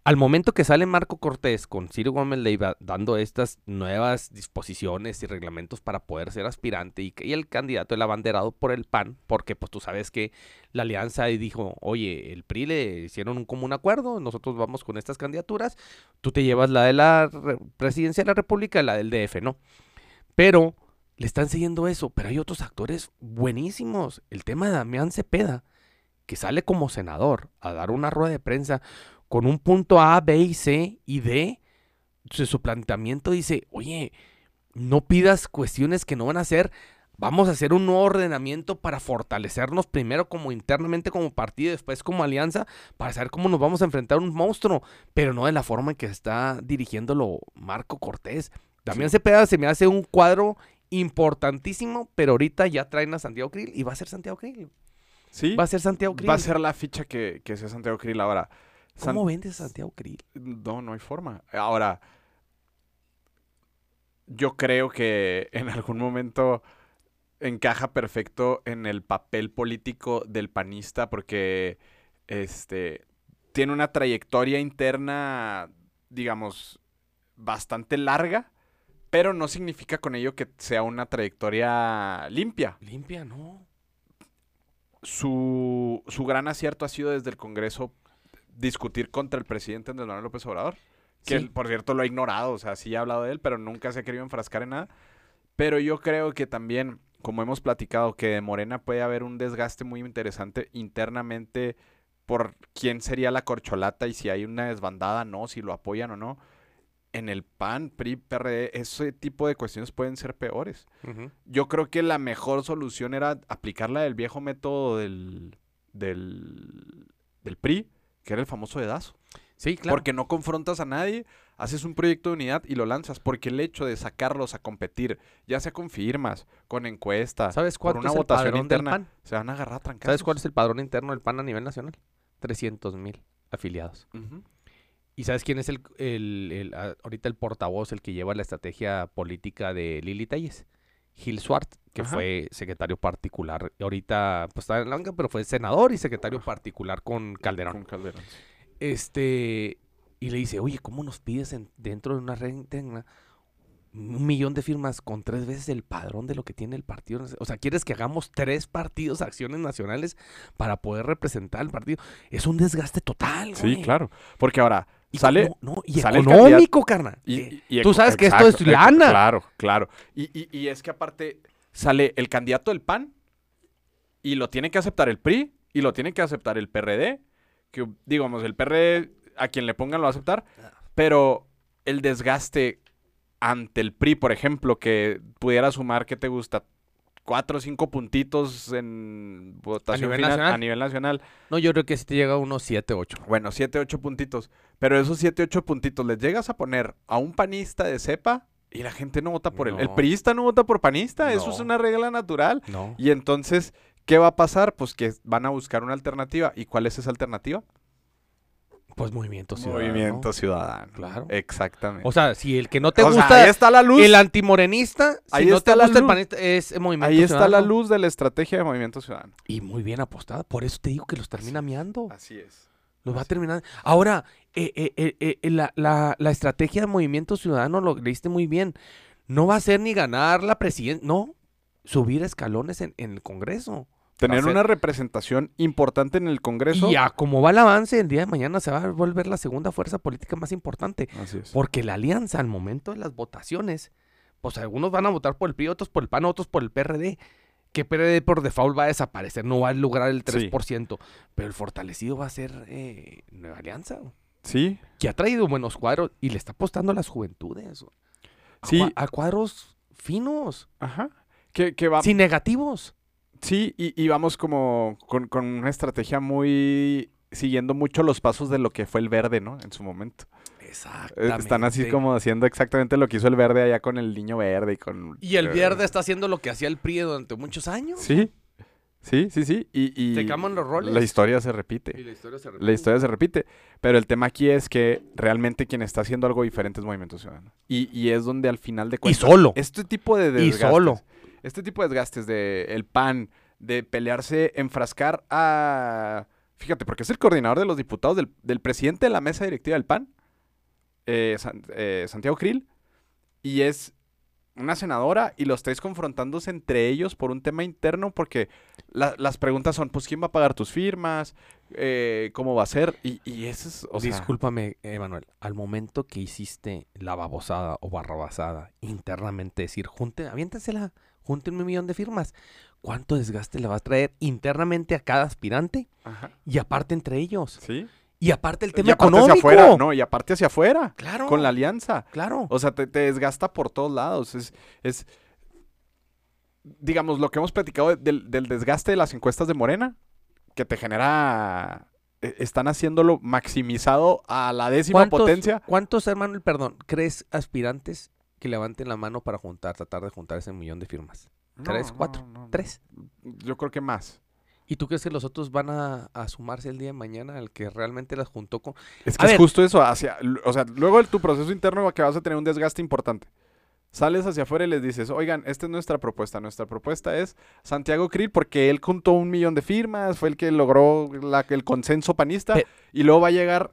Al momento que sale Marco Cortés con Ciro Gómez Leiva dando estas nuevas disposiciones y reglamentos para poder ser aspirante y, que- el candidato, el abanderado por el PAN, porque pues tú sabes que la alianza dijo, oye, el PRI le hicieron un común acuerdo, nosotros vamos con estas candidaturas, tú te llevas la de la re- presidencia de la República y la del DF, ¿no? Pero le están siguiendo eso, pero hay otros actores buenísimos. El tema de Damián Cepeda, que sale como senador a dar una rueda de prensa con un punto A, B y C y D. Su, planteamiento dice, oye, no pidas cuestiones que no van a ser. Vamos a hacer un nuevo ordenamiento para fortalecernos primero como internamente como partido y después como alianza para saber cómo nos vamos a enfrentar a un monstruo, pero no de la forma en que está dirigiéndolo Marco Cortés. Damián Sí. Cepeda se me hace un cuadro importantísimo, pero ahorita ya traen a Santiago Krill y va a ser Santiago Krill. Sí. Va a ser Santiago Krill. Va a ser la ficha que, que sea Santiago Krill ahora. San- ¿Cómo vendes a Santiago Krill? No, no hay forma. Ahora, yo creo que en algún momento encaja perfecto en el papel político del panista porque este tiene una trayectoria interna, digamos, bastante larga, pero no significa con ello que sea una trayectoria limpia. Limpia, no. Su, su gran acierto ha sido desde el Congreso discutir contra el presidente Andrés Manuel López Obrador. Que, Sí. por cierto, lo ha ignorado. O sea, sí ha hablado de él, pero nunca se ha querido enfrascar en nada. Pero yo creo que también, como hemos platicado, que de Morena puede haber un desgaste muy interesante internamente por quién sería la corcholata y si hay una desbandada, no, si lo apoyan o no. en el PAN, PRI, PRD, ese tipo de cuestiones pueden ser peores. Yo creo que la mejor solución era aplicarla del viejo método del, del, del PRI, que era el famoso dedazo. Sí, claro. Porque no confrontas a nadie, haces un proyecto de unidad y lo lanzas. Porque el hecho de sacarlos a competir, ya sea con firmas, con encuestas, ¿Sabes cuánto una es el votación del interna, PAN? se van a agarrar a trancazos. ¿Sabes cuál es el padrón interno del PAN a nivel nacional? 300 mil afiliados. ¿Y sabes quién es el, el- ahorita el portavoz, el que lleva la estrategia política de Lili Telles? Gil Swart, que Ajá. fue secretario particular. Ahorita pues está en la banca, pero fue senador y secretario particular con Calderón. Con Calderón. Este, y le dice, oye, ¿cómo nos pides en- dentro de una red interna un millón de firmas con tres veces el padrón de lo que tiene el partido? O sea, ¿quieres que hagamos tres partidos, acciones nacionales para poder representar al partido? Es un desgaste total, Sí, güey. claro. Porque ahora Y sale... no, no, y sale el económico, carnal. Y, y- y tú sabes que esto es lana. Claro, claro. Y- y es que aparte sale el candidato del PAN y lo tiene que aceptar el PRI y lo tiene que aceptar el PRD. Que digamos, el PRD a quien le pongan lo va a aceptar. Pero el desgaste ante el PRI, por ejemplo, que pudiera sumar, ¿qué te gusta? Cuatro o cinco puntitos en votación nivel final- nacional? a nivel nacional. no, yo creo que si te llega a unos 7, 8. Bueno, 7, 8 puntitos. Pero esos 7, 8 puntitos les llegas a poner a un panista de cepa y la gente no vota por él. El priista no vota por panista. Eso es una regla natural. No. Y entonces, ¿qué va a pasar? Pues que van a buscar una alternativa. ¿Y cuál es esa alternativa? Pues movimiento ciudadano. Movimiento Ciudadano. Claro. Exactamente. O sea, si el que no te O sea, gusta ahí está la luz. el antimorenista, si Ahí no está te la gusta el panista, es el movimiento Ahí está la ciudadano. luz de la estrategia de Movimiento Ciudadano. Y muy bien apostada. Por eso te digo que los termina miando. Así es. Los va a así. terminar. Ahora, eh, eh, eh, eh, la, la- la estrategia de movimiento ciudadano lo leíste muy bien. No va a ser ni ganar la presidencia, no. Subir escalones en, en el Congreso. Tener hacer- una representación importante en el Congreso. Y a como va el avance, el día de mañana se va a volver la segunda fuerza política más importante. Así es. Porque la alianza al momento de las votaciones, pues algunos van a votar por el PRI, otros por el PAN, otros por el PRD. Que PRD por default va a desaparecer, no va a lograr el Sí. 3%. Pero el fortalecido va a ser eh, Nueva Alianza, Sí. que ha traído buenos cuadros y le está apostando a las juventudes. A, Sí. a cuadros finos, Ajá. Que, que va, sin negativos. Sí, y, y vamos como con, con una estrategia muy siguiendo mucho los pasos de lo que fue el verde, ¿no? En su momento. Eh, Exactamente. Están así como haciendo exactamente lo que hizo el verde allá con el niño verde y con... Y el eh, verde está haciendo lo que hacía el PRI durante muchos años. Sí, sí, sí, sí. Y, y Se cambian los roles. La historia se repite. la historia se La historia se repite. Pero el tema aquí es que realmente quien está haciendo algo diferente es Movimiento Ciudadano. Y, y es donde al final de Y cuentas... solo. Este tipo de Y desgastes. solo. Este tipo de desgastes de el PAN, de pelearse, enfrascar a... Fíjate, porque es el coordinador de los diputados del, del presidente de la mesa directiva del PAN, eh, San- eh, Santiago Krill, y es una senadora y los tres confrontándose entre ellos por un tema interno porque la- las preguntas son, pues, ¿quién va a pagar tus firmas? Eh, ¿Cómo va a ser? Y, y eso es, o sea, Discúlpame, Emanuel. Al momento que hiciste la babosada o barrabasada internamente, decir, junte, aviéntensela, junten un millón de firmas. ¿Cuánto desgaste le va a traer internamente a cada aspirante? ajá, Y aparte entre ellos. ¿sí? Y aparte el Y tema aparte hacia económico. afuera, no, y aparte hacia afuera, Claro. con la alianza. Claro. O sea, te, te desgasta por todos lados. Es, es, digamos, lo que hemos platicado del, del desgaste de las encuestas de Morena, que te genera... e- Están haciéndolo maximizado a la décima ¿Cuántos, potencia. ¿Cuántos, Emanuel, perdón, crees aspirantes que levanten la mano para juntar, tratar de juntar ese millón de firmas? ¿Tres, cuatro, no, no, no. ¿Tres? Yo creo que más. ¿Y tú crees que los otros van a, a sumarse el día de mañana al que realmente las juntó con... Es A que es ver. justo eso, hacia, o sea, luego de tu proceso interno que vas a tener un desgaste importante. Sales hacia afuera y les dices, oigan, esta es nuestra propuesta. Nuestra propuesta es Santiago Krill porque él juntó un millón de firmas, fue el que logró la- el consenso panista. Pe- y luego va a llegar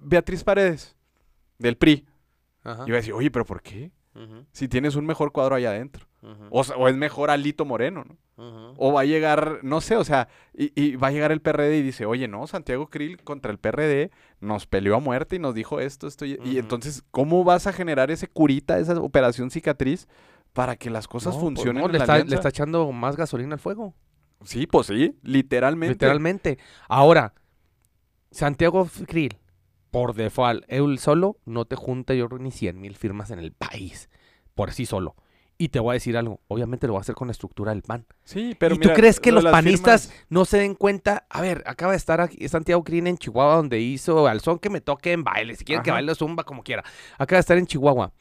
Beatriz Paredes, del PRI. Ajá. Y va a decir, oye, pero ¿por qué? Si tienes un mejor cuadro allá adentro. O, sea, o es mejor Alito Moreno, ¿no? O va a llegar, no sé, o sea, y, y va a llegar el PRD y dice, oye, no, Santiago Krill contra el PRD nos peleó a muerte y nos dijo esto, esto. Y, y entonces, ¿cómo vas a generar ese curita, esa operación cicatriz para que las cosas No, pues funcionen no, en le, está, le está echando más gasolina al fuego. Sí, pues sí, literalmente. Literalmente. Ahora, Santiago Krill, por default, él solo no te junta yo ni 100 mil firmas en el país, por sí solo. Y te voy a decir algo, obviamente lo va a hacer con la estructura del PAN. Sí, pero ¿Y tú crees que lo los panistas firmas- no se den cuenta? A ver, acaba de estar aquí Santiago Crin en Chihuahua, donde hizo al son que me toque en baile. Si quieren que baile zumba, como quiera. Acaba de estar en Chihuahua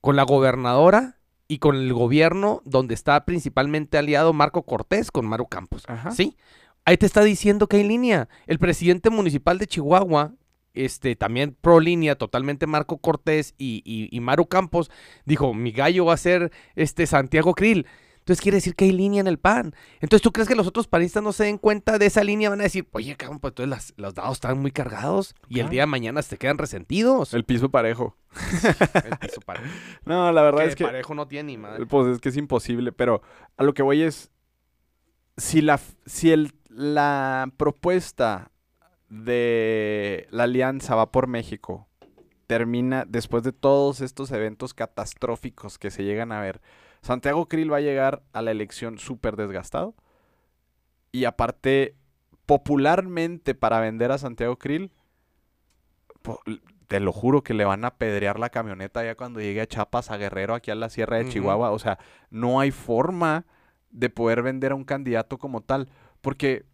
con la gobernadora y con el gobierno, donde está principalmente aliado Marco Cortés con Maru Campos. Ajá. ¿Sí? Ahí te está diciendo que hay línea. El presidente municipal de Chihuahua, este, también pro línea, totalmente Marco Cortés y, y- y Maru Campos, dijo, mi gallo va a ser este Santiago Krill. Entonces quiere decir que hay línea en el PAN. Entonces, ¿tú crees que los otros panistas no se den cuenta de esa línea? Van a decir, oye, cabrón, pues entonces las- los dados están muy cargados y el día de mañana se quedan resentidos. El piso parejo. El piso parejo. No, la verdad Que es que parejo no tiene ni madre. Pues es que es imposible, pero a lo que voy es, si la, si el, la propuesta de la alianza va por México termina después de todos estos eventos catastróficos que se llegan a ver, Santiago Krill va a llegar a la elección súper desgastado y aparte, popularmente para vender a Santiago Krill, te lo juro que le van a pedrear la camioneta ya cuando llegue a Chiapas, a Guerrero, aquí a la Sierra de. Chihuahua. O sea, no hay forma de poder vender a un candidato como tal. Porque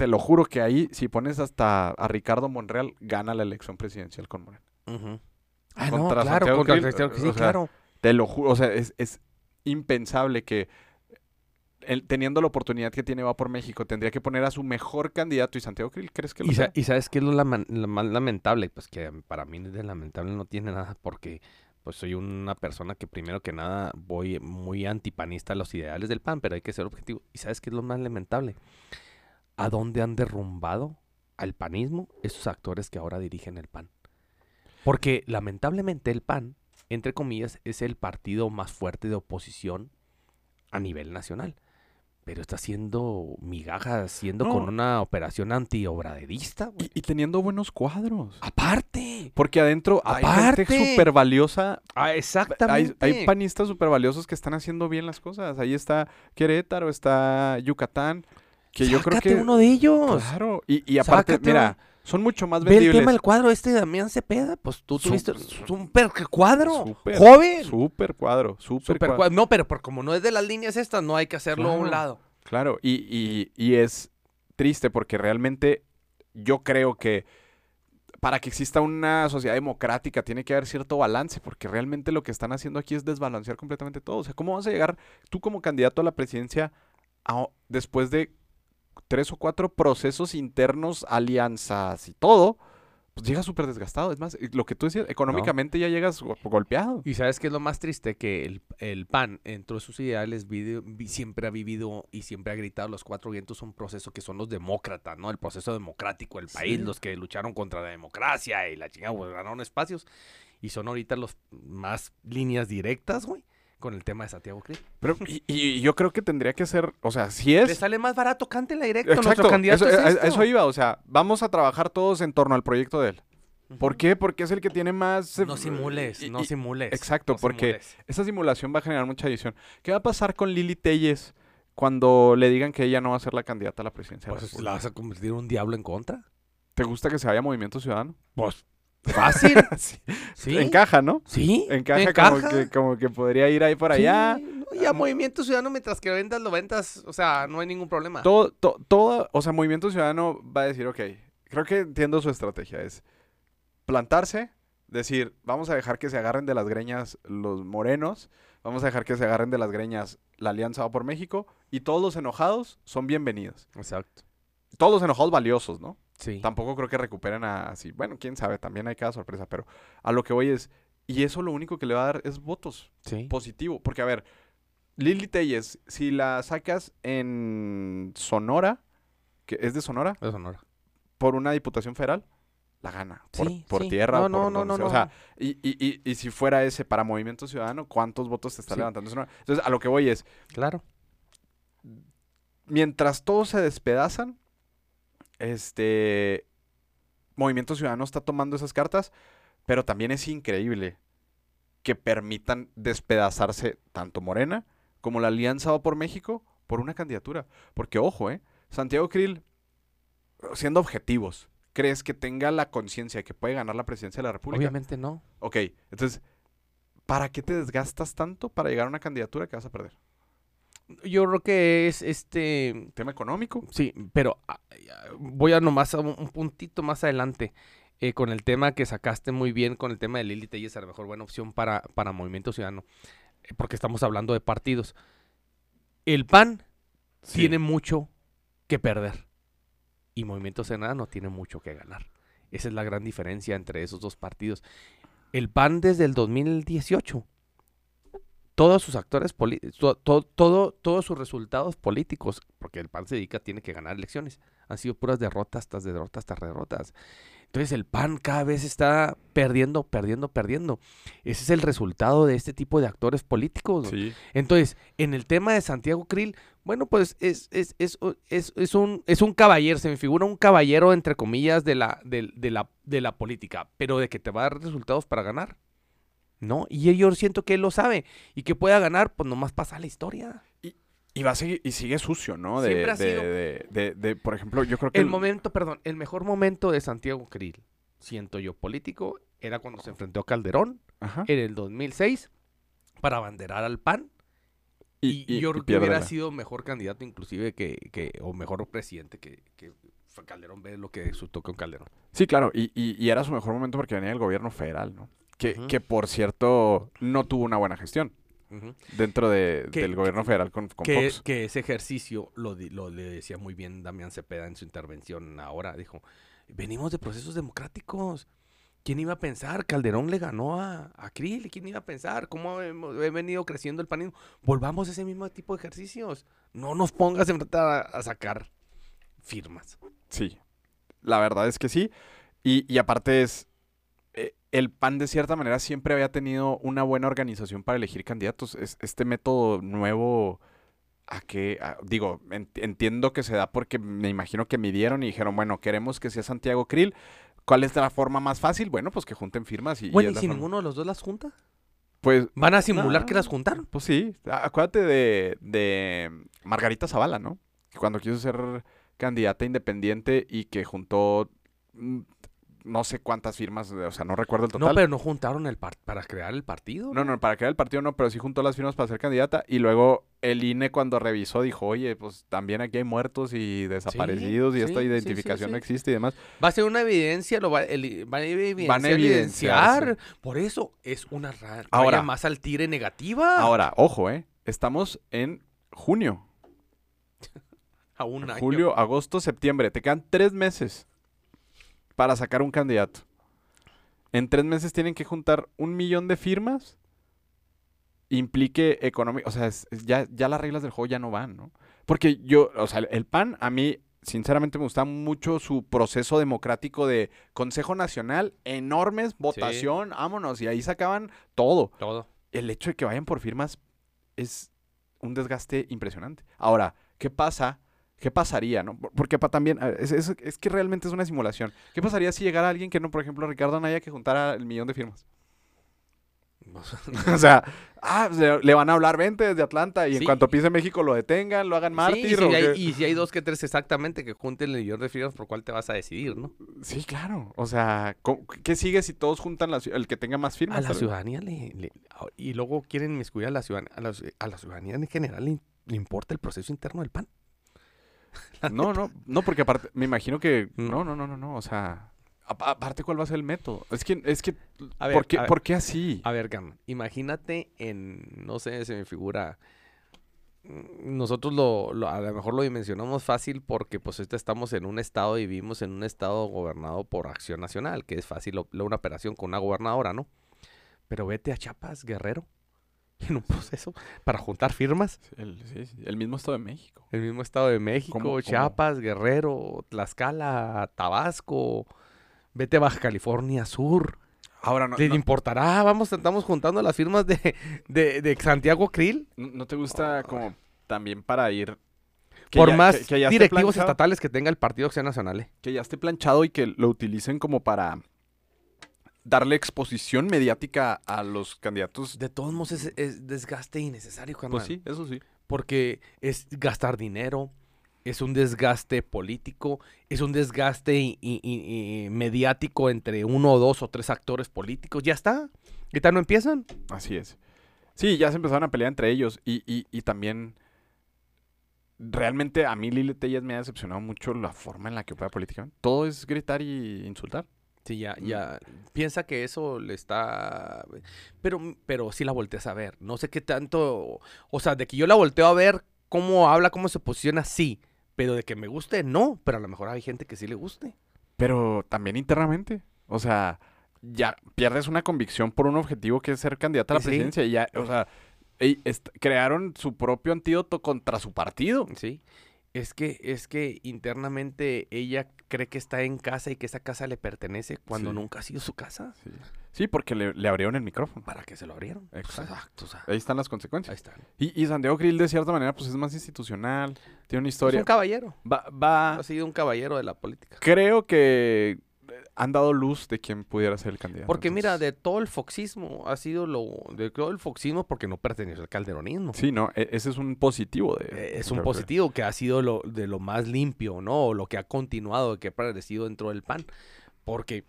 te lo juro que ahí, si pones hasta a Ricardo Monreal, gana la elección presidencial con Morena. Ujú. Ah, no, Contra claro, Santiago contra Krill, Santiago- o sí, sea, claro. Te lo juro, o sea, es, es impensable que él, teniendo la oportunidad que tiene va por México, tendría que poner a su mejor candidato y Santiago Krill, ¿crees que lo Y, sea? y sabes qué es lo más lamentable, pues que para mí de lamentable no tiene nada porque pues soy una persona que primero que nada voy muy antipanista a los ideales del PAN, pero hay que ser objetivo. ¿Y sabes qué es lo más lamentable? ¿A dónde han derrumbado al panismo esos actores que ahora dirigen el PAN? Porque lamentablemente el PAN, entre comillas, es el partido más fuerte de oposición a nivel nacional. Pero está haciendo migajas, haciendo No. con una operación antiobraderista, güey. Y, y teniendo buenos cuadros. Aparte. Porque adentro hay Aparte. gente súper valiosa. Ah, Hay, exactamente. hay panistas súper valiosos que están haciendo bien las cosas. Ahí está Querétaro, está Yucatán. Que yo creo que. uno de ellos. Claro. Y, y aparte, Sácate mira, son mucho más Ve el vendibles. tema del cuadro este de Damián Cepeda. Pues tú tuviste super cuadro. Súper, joven. Súper cuadro, súper Super cuadro. cuadro. No, pero por como no es de las líneas estas, no hay que hacerlo a un lado. Claro, y, y- y es triste porque realmente yo creo que para que exista una sociedad democrática tiene que haber cierto balance, porque realmente lo que están haciendo aquí es desbalancear completamente todo. O sea, ¿cómo vas a llegar tú como candidato a la presidencia a- después de tres o cuatro procesos internos, alianzas y todo? Pues llegas súper desgastado. Es más, lo que tú decías, económicamente ya llegas go- golpeado. Y sabes qué es lo más triste, que el, el PAN, entre sus ideales, siempre ha vivido y siempre ha gritado los cuatro vientos un proceso que son los demócratas, ¿no? El proceso democrático del país, Sí. los que lucharon contra la democracia y la chingada, pues, ganaron espacios. Y son ahorita los más líneas directas, güey, con el tema de Santiago Krill. Pero, y, y yo creo que tendría que ser, o sea, si Le es... sale más barato, cántela directo. Nuestro Exacto, candidato eso, es a- eso iba, o sea, vamos a trabajar todos en torno al proyecto de él. ¿Por qué? Porque es el que tiene más... eh, No simules, y- no simules. exacto, no porque- simules. Esa simulación va a generar mucha edición. ¿Qué va a pasar con Lili Telles cuando le digan que ella no va a ser la candidata a la presidencia? de la Pues? ¿La vas a convertir en un diablo en contra? ¿Te gusta que se vaya Movimiento Ciudadano? Pues, fácil. Sí. sí. Encaja, ¿no? Sí, Encaja, Como, que, como que podría ir ahí por Sí, allá. no, y a Movimiento Ciudadano, mientras que vendas, lo vendas, o sea, no hay ningún problema. Todo, to- todo, o sea, Movimiento Ciudadano va a decir, ok, creo que entiendo su estrategia, es plantarse, decir, vamos a dejar que se agarren de las greñas los morenos, vamos a dejar que se agarren de las greñas la Alianza va por México, y todos los enojados son bienvenidos. Exacto. Todos los enojados valiosos, ¿no? Sí. Tampoco creo que recuperen a así, bueno, quién sabe, también hay cada sorpresa, pero a lo que voy es, y eso lo único que le va a dar es votos Sí. positivo. Porque, a ver, Lili Telles, si la sacas en Sonora, que es de Sonora, De Sonora. por una diputación federal, la gana. Por, Sí, por sí. tierra. No, o por no, no, no. O sea, y, y, y, y si fuera ese para Movimiento Ciudadano, ¿cuántos votos te está Sí. levantando Sonora? Entonces, a lo que voy es, Claro. mientras todos se despedazan, este Movimiento Ciudadano está tomando esas cartas, pero también es increíble que permitan despedazarse tanto Morena como la Alianza Va por México por una candidatura. Porque, ojo, ¿eh? Santiago Krill, siendo objetivos, ¿crees que tenga la conciencia de que puede ganar la presidencia de la República? Obviamente no. Ok, entonces, ¿para qué te desgastas tanto para llegar a una candidatura que vas a perder? Yo creo que es este. ¿Tema económico? Sí, pero ah, voy a nomás a un, un puntito más adelante eh, con el tema que sacaste muy bien, con el tema de Lili Telles, a lo mejor buena opción para, para Movimiento Ciudadano, eh, porque estamos hablando de partidos. El PAN Sí. tiene mucho que perder y Movimiento Ciudadano tiene mucho que ganar. Esa es la gran diferencia entre esos dos partidos. El PAN desde el 2018, todos sus actores políticos, todo, todos sus resultados políticos, porque el PAN se dedica, tiene que ganar elecciones, han sido puras derrotas tras derrotas tras derrotas. Entonces el PAN cada vez está perdiendo, perdiendo, perdiendo. Ese es el resultado de este tipo de actores políticos. Sí. Entonces, en el tema de Santiago Krill, bueno, pues es, es, es, es, es un, es un caballero, se me figura un caballero, entre comillas, de la, de, de la, de la política, pero de que te va a dar resultados para ganar. ¿No? Y yo siento que él lo sabe. Y que pueda ganar, pues nomás pasa la historia. Y va a seguir, y sigue sucio, ¿no? De, Siempre ha de, sido. de, por ejemplo, yo creo que El momento, perdón, el mejor momento de Santiago Krill, siento yo político, era cuando se enfrentó a Calderón Ajá. en el 2006 para abanderar al PAN. Y, y- yo y creo que hubiera sido mejor candidato inclusive que, que o mejor presidente que, que fue Calderón, ve lo que resultó con Calderón. Sí, claro, y, y- y era su mejor momento porque venía del gobierno federal, ¿no? Que, por cierto, no tuvo una buena gestión dentro de- Que- del gobierno federal con, con Que, Fox. que ese ejercicio lo, lo le decía muy bien Damián Cepeda en su intervención ahora. Dijo, venimos de procesos democráticos. ¿Quién iba a pensar? Calderón le ganó a, a Krill. ¿Quién iba a pensar? ¿Cómo he venido creciendo el panismo? Volvamos a ese mismo tipo de ejercicios. No nos pongas en a, a sacar firmas. Sí, la verdad es que sí. Y, y aparte es, el PAN de cierta manera siempre había tenido una buena organización para elegir candidatos. Es, este método nuevo, ¿a qué? a- digo, en- entiendo que se da porque me imagino que midieron y dijeron, bueno, queremos que sea Santiago Krill. ¿Cuál es la forma más fácil? Bueno, pues que junten firmas y, Bueno, ¿y si forma. ninguno de los dos las junta? Pues, ¿Van a simular No. que las juntaron? pues sí, acuérdate de, de Margarita Zavala, ¿no? Cuando quiso ser candidata independiente y que juntó mm, no sé cuántas firmas, o sea, no recuerdo el total. No, pero no juntaron el par- para crear el partido. No, no, para crear el partido no, pero sí juntó las firmas para ser candidata. Y luego el INE cuando revisó dijo, oye, pues también aquí hay muertos y desaparecidos y sí, esta identificación sí, no existe y demás. Va a ser una evidencia, lo va, el- van a evidenciar, Van a evidenciar. Por eso es una ra- Ahora- más al tire negativa. Ahora, ojo, ¿eh? Estamos en junio. a un año. Julio, agosto, septiembre. Te quedan tres meses para sacar un candidato. En tres meses tienen que juntar un millón de firmas. Implique económico. O sea, es- es ya, ya las reglas del juego ya no van, ¿no? Porque yo, o sea, el PAN a mí, sinceramente, me gusta mucho su proceso democrático de Consejo Nacional, enormes, votación, vámonos. Y ahí sacaban todo Todo. el hecho de que vayan por firmas es un desgaste impresionante. Ahora, ¿qué pasa? ¿Qué pasaría, no? Por- Porque pa- también, ver, es, es- es que realmente es una simulación. ¿Qué pasaría si llegara alguien que no, por ejemplo, Ricardo Anaya, que juntara el millón de firmas? o sea, ah, le, van a hablar 20 desde Atlanta y en Sí. cuanto pise México lo detengan, lo hagan Sí, mártir. y, si o hay, y si hay dos que tres exactamente que junten el millón de firmas, ¿por cuál te vas a decidir, no? Sí, claro. O sea, ¿cómo- ¿qué sigue si todos juntan la el que tenga más firmas? A la ciudadanía le, le- y luego quieren inmiscuir a la ciudadanía, a la, a la ciudadanía en general le, le importa el proceso interno del PAN. No, no, no, porque aparte, me imagino que. No. No, no, no, no, no. O sea. apa- Aparte, ¿cuál va a ser el método? Es que, es que. A ver, ¿por, qué, a ver. por qué así? A ver, Gam, imagínate en, no sé, se me figura, mm, nosotros lo, lo- a lo mejor lo dimensionamos fácil porque pues ahorita estamos en un estado y vivimos en un estado gobernado por Acción Nacional, que es fácil lo- una operación con una gobernadora, ¿no? Pero vete a Chiapas, Guerrero, en un proceso para juntar firmas. El, sí, sí, el mismo Estado de México. El mismo estado de México, ¿Cómo- cómo? Chiapas, Guerrero, Tlaxcala, Tabasco, vete a Baja California Sur. Ahora, no, ¿Le no, importará? Vamos, estamos juntando las firmas de, de, de Santiago Krill. no- ¿no te gusta como también para ir. que Por ya- más que- que ya directivos estatales que tenga el Partido Acción Nacional. ¿eh? Que ya esté planchado y que lo utilicen como para darle exposición mediática a los candidatos. De todos modos es, es desgaste innecesario, carnal. Pues sí, eso sí. Porque es gastar dinero, es un desgaste político, es un desgaste y- y- y- y mediático entre uno, dos o tres actores políticos. Ya está. ¿Qué tal no empiezan? Así es. Sí, ya se empezaron a pelear entre ellos y, y, y también realmente a mí Lili Telles me ha decepcionado mucho la forma en la que opera políticamente. Todo es gritar y insultar. Sí, ya, Mm. ya. Piensa que eso le está. Pero, pero sí la volteas a ver. No sé qué tanto. O sea, de que yo la volteo a ver cómo habla, cómo se posiciona, sí. Pero de que me guste, no. Pero a lo mejor hay gente que sí le guste. Pero también internamente. O sea, ya pierdes una convicción por un objetivo que es ser candidata a la Sí. presidencia. Y ya, o sea, crearon su propio antídoto contra su partido. Sí. Es que, es que internamente ella cree que está en casa y que esa casa le pertenece cuando Sí. nunca ha sido su casa. Sí, Sí, porque le, le abrieron el micrófono. ¿Para qué se lo abrieron? Exacto. exacto, o sea, Ahí están las ahí consecuencias. está. Y, y Santiago Krill, de cierta manera, pues es más institucional. Tiene una Es historia. un caballero. Va, va- Ha sido un caballero de la política. Creo que han dado luz de quién pudiera ser el candidato. Porque mira, de todo el foxismo ha sido lo. De todo el foxismo, porque no perteneció al calderonismo. Sí, no, e- ese es un positivo de... Eh, Es un positivo que ha sido lo, de lo más limpio, ¿no? O lo que ha continuado, que ha parecido dentro del pan. Porque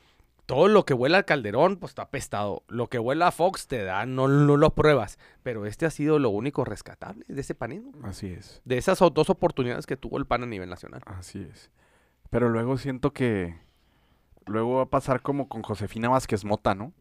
todo lo que huele al calderón, pues está apestado. Lo que huele a Fox te da, no, no lo pruebas. Pero este ha sido lo único rescatable de ese panismo. Así es, De esas dos oportunidades que tuvo el pan a nivel nacional. así es. Pero luego siento que... Luego va a pasar como con Josefina Vázquez Mota, ¿no?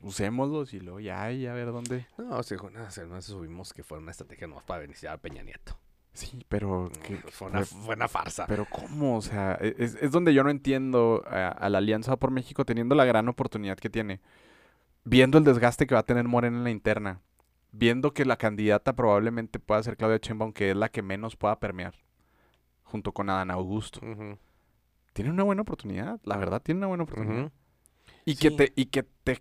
Usémoslos y luego ya, y a ver dónde... No, o sea, no, subimos que fue una estrategia nomás para beneficiar a Peña Nieto. Sí, pero... que- Fue una, fue una farsa. Pero ¿cómo? O sea, e- es, es donde yo no entiendo a, a la Alianza por México teniendo la gran oportunidad que tiene, viendo el desgaste que va a tener Morena en la interna, viendo que la candidata probablemente pueda ser Claudia Sheinbaum, que es la que menos pueda permear, junto con Adán Augusto. Ujú, Tiene una buena oportunidad, la verdad tiene una buena oportunidad. Y, que te, y que te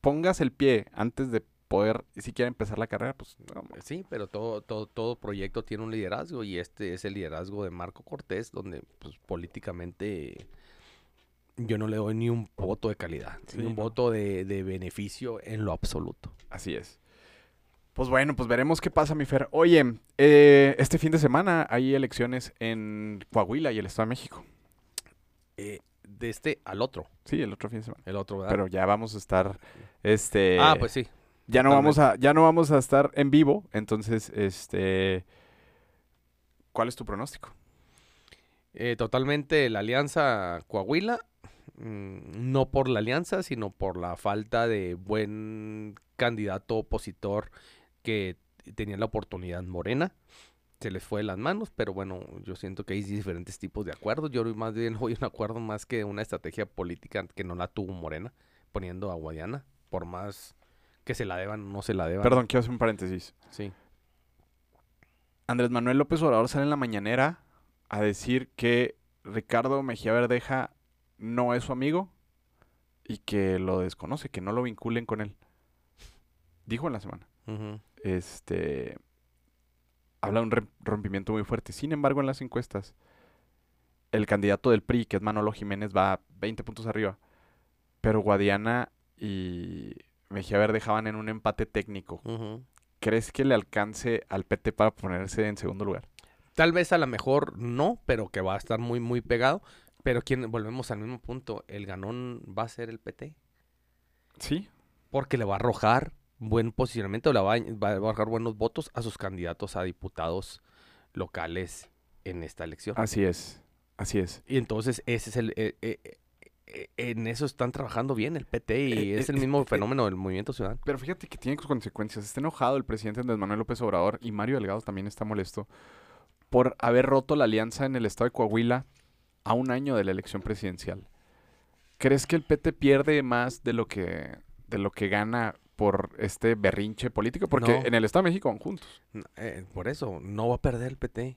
pongas el pie antes de poder siquiera empezar la carrera, pues no, Sí, pero todo, todo, todo proyecto tiene un liderazgo y este es el liderazgo de Marco Cortés, donde pues, políticamente yo no le doy ni un voto de calidad, Sí, ni un no. voto de, de beneficio en lo absoluto. Así es. Pues bueno, pues veremos qué pasa, mi Fer. Oye, eh, este fin de semana hay elecciones en Coahuila y el Estado de México. Eh, de este al otro, Sí, el otro fin de semana. el otro, ¿verdad? Pero ya vamos a estar, este... ah, pues sí. ya no vamos a, ya no vamos a estar en vivo, entonces, este... ¿Cuál es tu pronóstico? Eh, totalmente la alianza Coahuila, mm, no por la alianza, sino por la falta de buen candidato opositor que tenía la oportunidad Morena. Se les fue de las manos, pero bueno, yo siento que hay diferentes tipos de acuerdos. Yo más bien voy a un acuerdo más que una estrategia política que no la tuvo Morena, poniendo a Guadiana, por más que se la deban o no se la deban. Perdón, quiero hacer un paréntesis. Sí. Andrés Manuel López Obrador sale en la mañanera a decir que Ricardo Mejía Verdeja no es su amigo y que lo desconoce, que no lo vinculen con él. Dijo en la semana. Este habla de un rompimiento muy fuerte. Sin embargo, en las encuestas, el candidato del PRI, que es Manolo Jiménez, va 20 puntos arriba. Pero Guadiana y Mejía Verdeja van en un empate técnico. ¿Crees que le alcance al PT para ponerse en segundo lugar? Tal vez a lo mejor no, pero que va a estar muy, muy pegado. Pero quien, volvemos al mismo punto, el ganón va a ser el PT. Sí, Porque le va a arrojar buen posicionamiento, le va a, va a arrojar buenos votos a sus candidatos a diputados locales en esta elección. así es. Así es. Y entonces ese es el... eh, eh, eh, en eso están trabajando bien el PT y Eh, es eh, el eh, mismo eh, fenómeno del movimiento ciudadano. Pero fíjate que tiene consecuencias. Está enojado el presidente Andrés Manuel López Obrador y Mario Delgado también está molesto por haber roto la alianza en el estado de Coahuila a un año de la elección presidencial. ¿Crees que el PT pierde más de lo que, de lo que gana por este berrinche político? Porque No. en el estado de México van juntos. Eh, por eso, no va a perder el PT.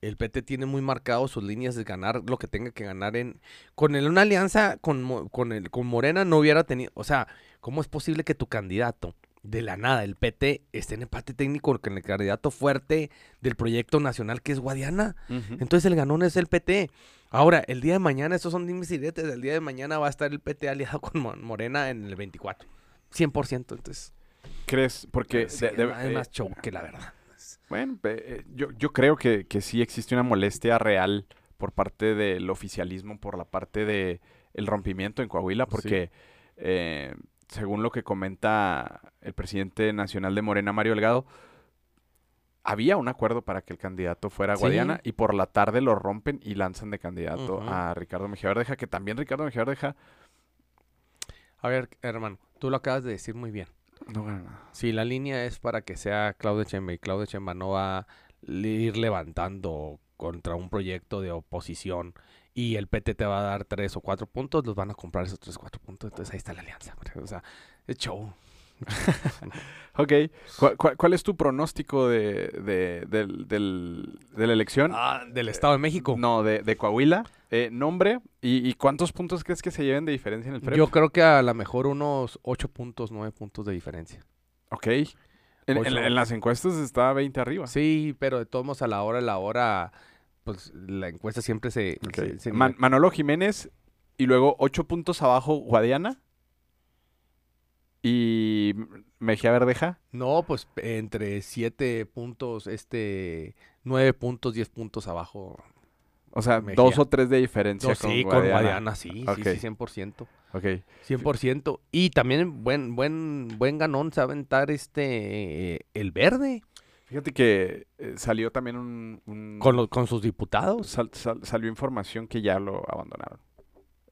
El PT tiene muy marcado sus líneas de ganar lo que tenga que ganar en... Con el- una alianza con, con, el, con Morena no hubiera tenido... O sea, ¿cómo es posible que tu candidato, de la nada, el PT, esté en empate técnico con el candidato fuerte del proyecto nacional que es Guadiana? Entonces el ganón es el PT. Ahora, el día de mañana, estos son dimes y el día de mañana va a estar el PT aliado con Mo- Morena en el 24. 100%, entonces... ¿Crees? Porque sí, de- de- es más- eh, más show que la verdad. Bueno, eh, yo, yo creo que, que sí existe una molestia real por parte del oficialismo, por la parte de el rompimiento en Coahuila, Sí. porque eh, según lo que comenta el presidente nacional de Morena, Mario Delgado, había un acuerdo para que el candidato fuera. Guadiana y por la tarde lo rompen y lanzan de candidato a Ricardo Mejía Verdeja, que también Ricardo Mejía Verdeja A ver, hermano, tú lo acabas de decir muy bien. no gana nada. Si la línea es para que sea Claudia Chemba y Claudia Chemba no va a ir levantando contra un proyecto de oposición y el PT te va a dar tres o cuatro puntos, los van a comprar esos tres o cuatro puntos. Entonces ahí está la alianza. O sea, es show. Ok, ¿Cuál, cuál- cuál es tu pronóstico de, de, del- de la elección? Ah, del Estado de México. No, de, de Coahuila. Eh, nombre y, y cuántos puntos crees que se lleven de diferencia en el prep? Yo creo que a lo mejor unos ocho puntos, nueve puntos de diferencia. Ok. En, en- Ocho. en las encuestas está 20 arriba. Sí, pero de todos modos a la hora, a la hora, pues la encuesta siempre se... Ok. se- se Man- Manolo Jiménez y luego 8 puntos abajo Guadiana. Y Mejía Verdeja. No, pues entre 7 puntos, este, 9 puntos, 10 puntos abajo. O sea, Mejía. dos o tres de diferencia No, con sí, Guadiana. con Guadiana, sí, Ok. sí, sí, 100%. Ok. 100%. Y también buen, buen, buen ganón se va a aventar este, eh, el verde, Fíjate que eh, salió también un... un- con, lo- con sus diputados. sal- sal- salió información que ya lo abandonaron.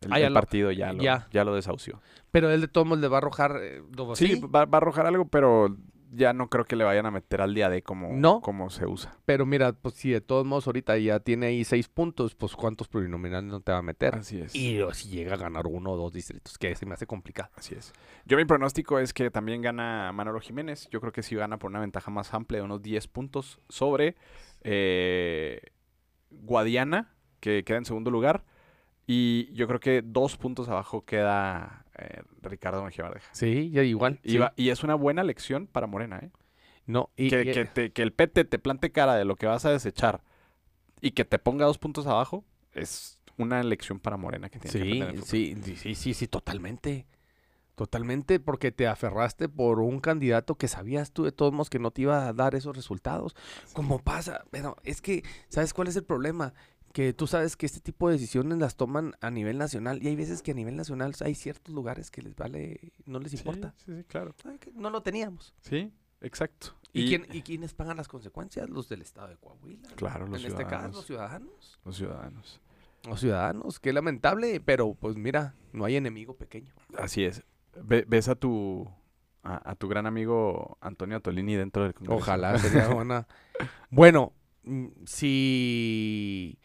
El, Ah, ya el lo- partido ya, lo, ya. ya lo desahució. Pero él de todos modos le va a arrojar... eh, sí, Va, va a arrojar algo, pero ya no creo que le vayan a meter al día de como, No. como se usa. pero mira, pues si de todos modos ahorita ya tiene ahí 6 puntos, pues ¿cuántos plurinominales no te va a meter? Así es. Y si llega a ganar uno o dos distritos, que se me hace complicado. Así es. Yo mi pronóstico es que también gana Manolo Jiménez. Yo creo que sí gana por una ventaja más amplia de unos 10 puntos sobre eh, Guadiana, que queda en segundo lugar. Y yo creo que dos puntos abajo queda eh, Ricardo Mejía Verdeja. Sí, ya igual. Y, sí. va- y es una buena lección para Morena, ¿eh? No, y, que, y- que te- que el PT te plante cara de lo que vas a desechar y que te ponga dos puntos abajo es una lección para Morena que tiene que Sí, futuro. sí, sí, sí, sí, sí, totalmente. Totalmente, porque te aferraste por un candidato que sabías tú de todos modos que no te iba a dar esos resultados. Como pasa, pero es que, ¿sabes cuál es el problema? Que tú sabes que este tipo de decisiones las toman a nivel nacional y hay veces que a nivel nacional hay ciertos lugares que les vale, no les importa. Sí, sí, claro. Ay, que No lo teníamos. Sí, exacto. ¿Y, quién, ¿Y quiénes pagan las consecuencias? Los del estado de Coahuila. Claro, los en este caso, los ciudadanos. ciudadanos. Los ciudadanos. Los ciudadanos, qué lamentable, pero pues mira, no hay enemigo pequeño. Así es. Ve- ves a tu a, a tu gran amigo Antonio Atolini dentro del Congreso. Ojalá sería buena. Bueno, mm, si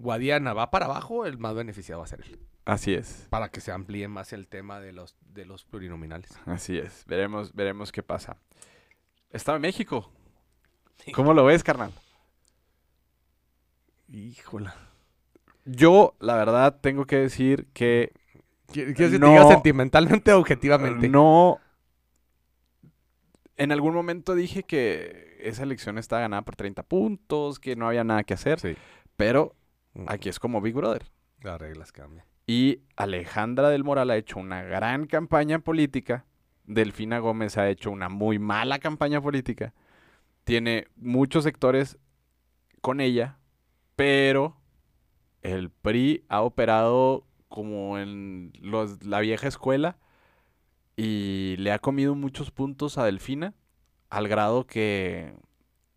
Guadiana va para abajo, el más beneficiado va a ser él. Así es. Para que se amplíe más el tema de los, de los plurinominales. Así es. Veremos, veremos qué pasa. Estado de México. ¿Cómo lo ves, carnal? Híjola. Yo, la verdad, tengo que decir que ¿Quieres que te No. diga sentimentalmente o objetivamente? No. En algún momento dije que esa elección estaba ganada por 30 puntos, que no había nada que hacer, Sí. pero aquí es como Big Brother. Las reglas cambian. Y Alejandra del Moral ha hecho una gran campaña política. Delfina Gómez ha hecho una muy mala campaña política. Tiene muchos sectores con ella, pero el PRI ha operado como en los- la vieja escuela y le ha comido muchos puntos a Delfina, al grado que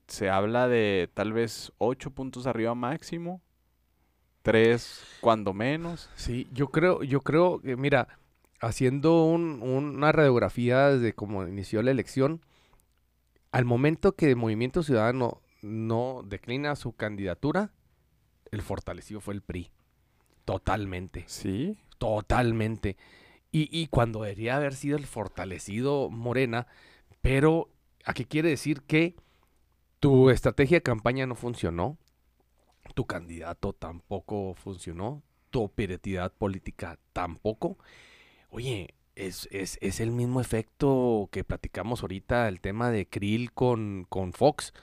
se habla de tal vez ocho puntos arriba máximo, tres cuando menos. Sí, yo creo, yo creo que, mira, haciendo un- una radiografía desde cómo inició la elección, al momento que el Movimiento Ciudadano no declina su candidatura, el fortalecido fue el PRI. Totalmente, Sí, totalmente. Y, y cuando debería haber sido el fortalecido Morena, pero ¿a qué quiere decir que tu estrategia de campaña no funcionó? Tu candidato tampoco funcionó, tu operatividad política tampoco. Oye, es, es, es el mismo efecto que platicamos ahorita, el tema de Krill con, con Fox.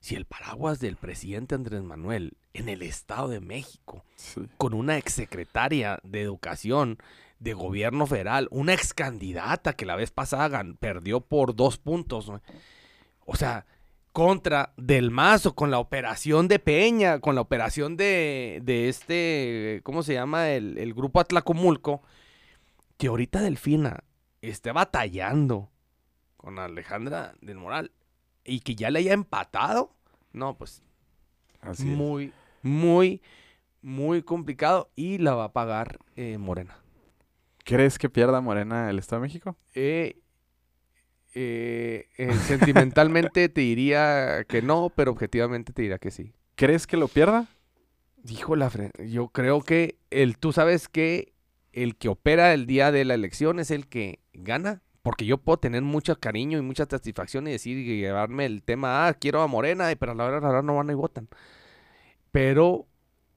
Si el paraguas del presidente Andrés Manuel en el Estado de México, sí. con una exsecretaria de Educación de gobierno federal, una ex candidata que la vez pasada gan- perdió por dos puntos. ¿no? O sea, contra Del Mazo, con la operación de Peña, con la operación de, de este, ¿cómo se llama? El, el grupo Atlacomulco, que ahorita Delfina esté batallando con Alejandra del Moral y que ya le haya empatado, no, pues Así es. muy, muy, muy complicado y la va a pagar eh, Morena. ¿Crees que pierda Morena el Estado de México? Eh, eh, eh, sentimentalmente te diría que no, pero objetivamente te diría que sí. ¿Crees que lo pierda? Dijo la yo creo que el, tú sabes que el que opera el día de la elección es el que gana, porque yo puedo tener mucho cariño y mucha satisfacción y decir y llevarme el tema, ah, quiero a Morena, y- pero a la hora de la hora no van y votan. Pero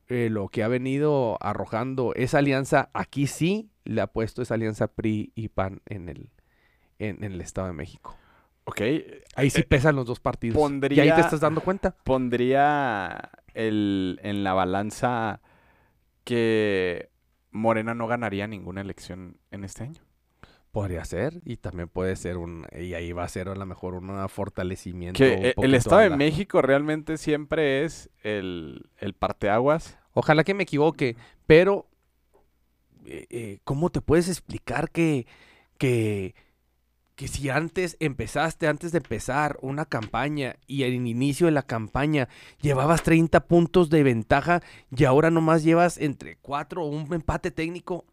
eh, lo que ha venido arrojando esa alianza, aquí sí le ha puesto esa alianza PRI y PAN en el, en, en el Estado de México. Ok. Ahí sí Eh, pesan los dos partidos. Y ahí pondría- te estás dando cuenta. Pondría el, en la balanza que Morena no ganaría ninguna elección en este año. Podría ser, y también puede ser un, y ahí va a ser a lo mejor un fortalecimiento. Que un eh, el Estado de la- México realmente siempre es el, el parteaguas. Ojalá que me equivoque, pero eh, eh, ¿cómo te puedes explicar que, que, que si antes empezaste, antes de empezar una campaña y al inicio de la campaña llevabas 30 puntos de ventaja y ahora nomás llevas entre 4 o un empate técnico?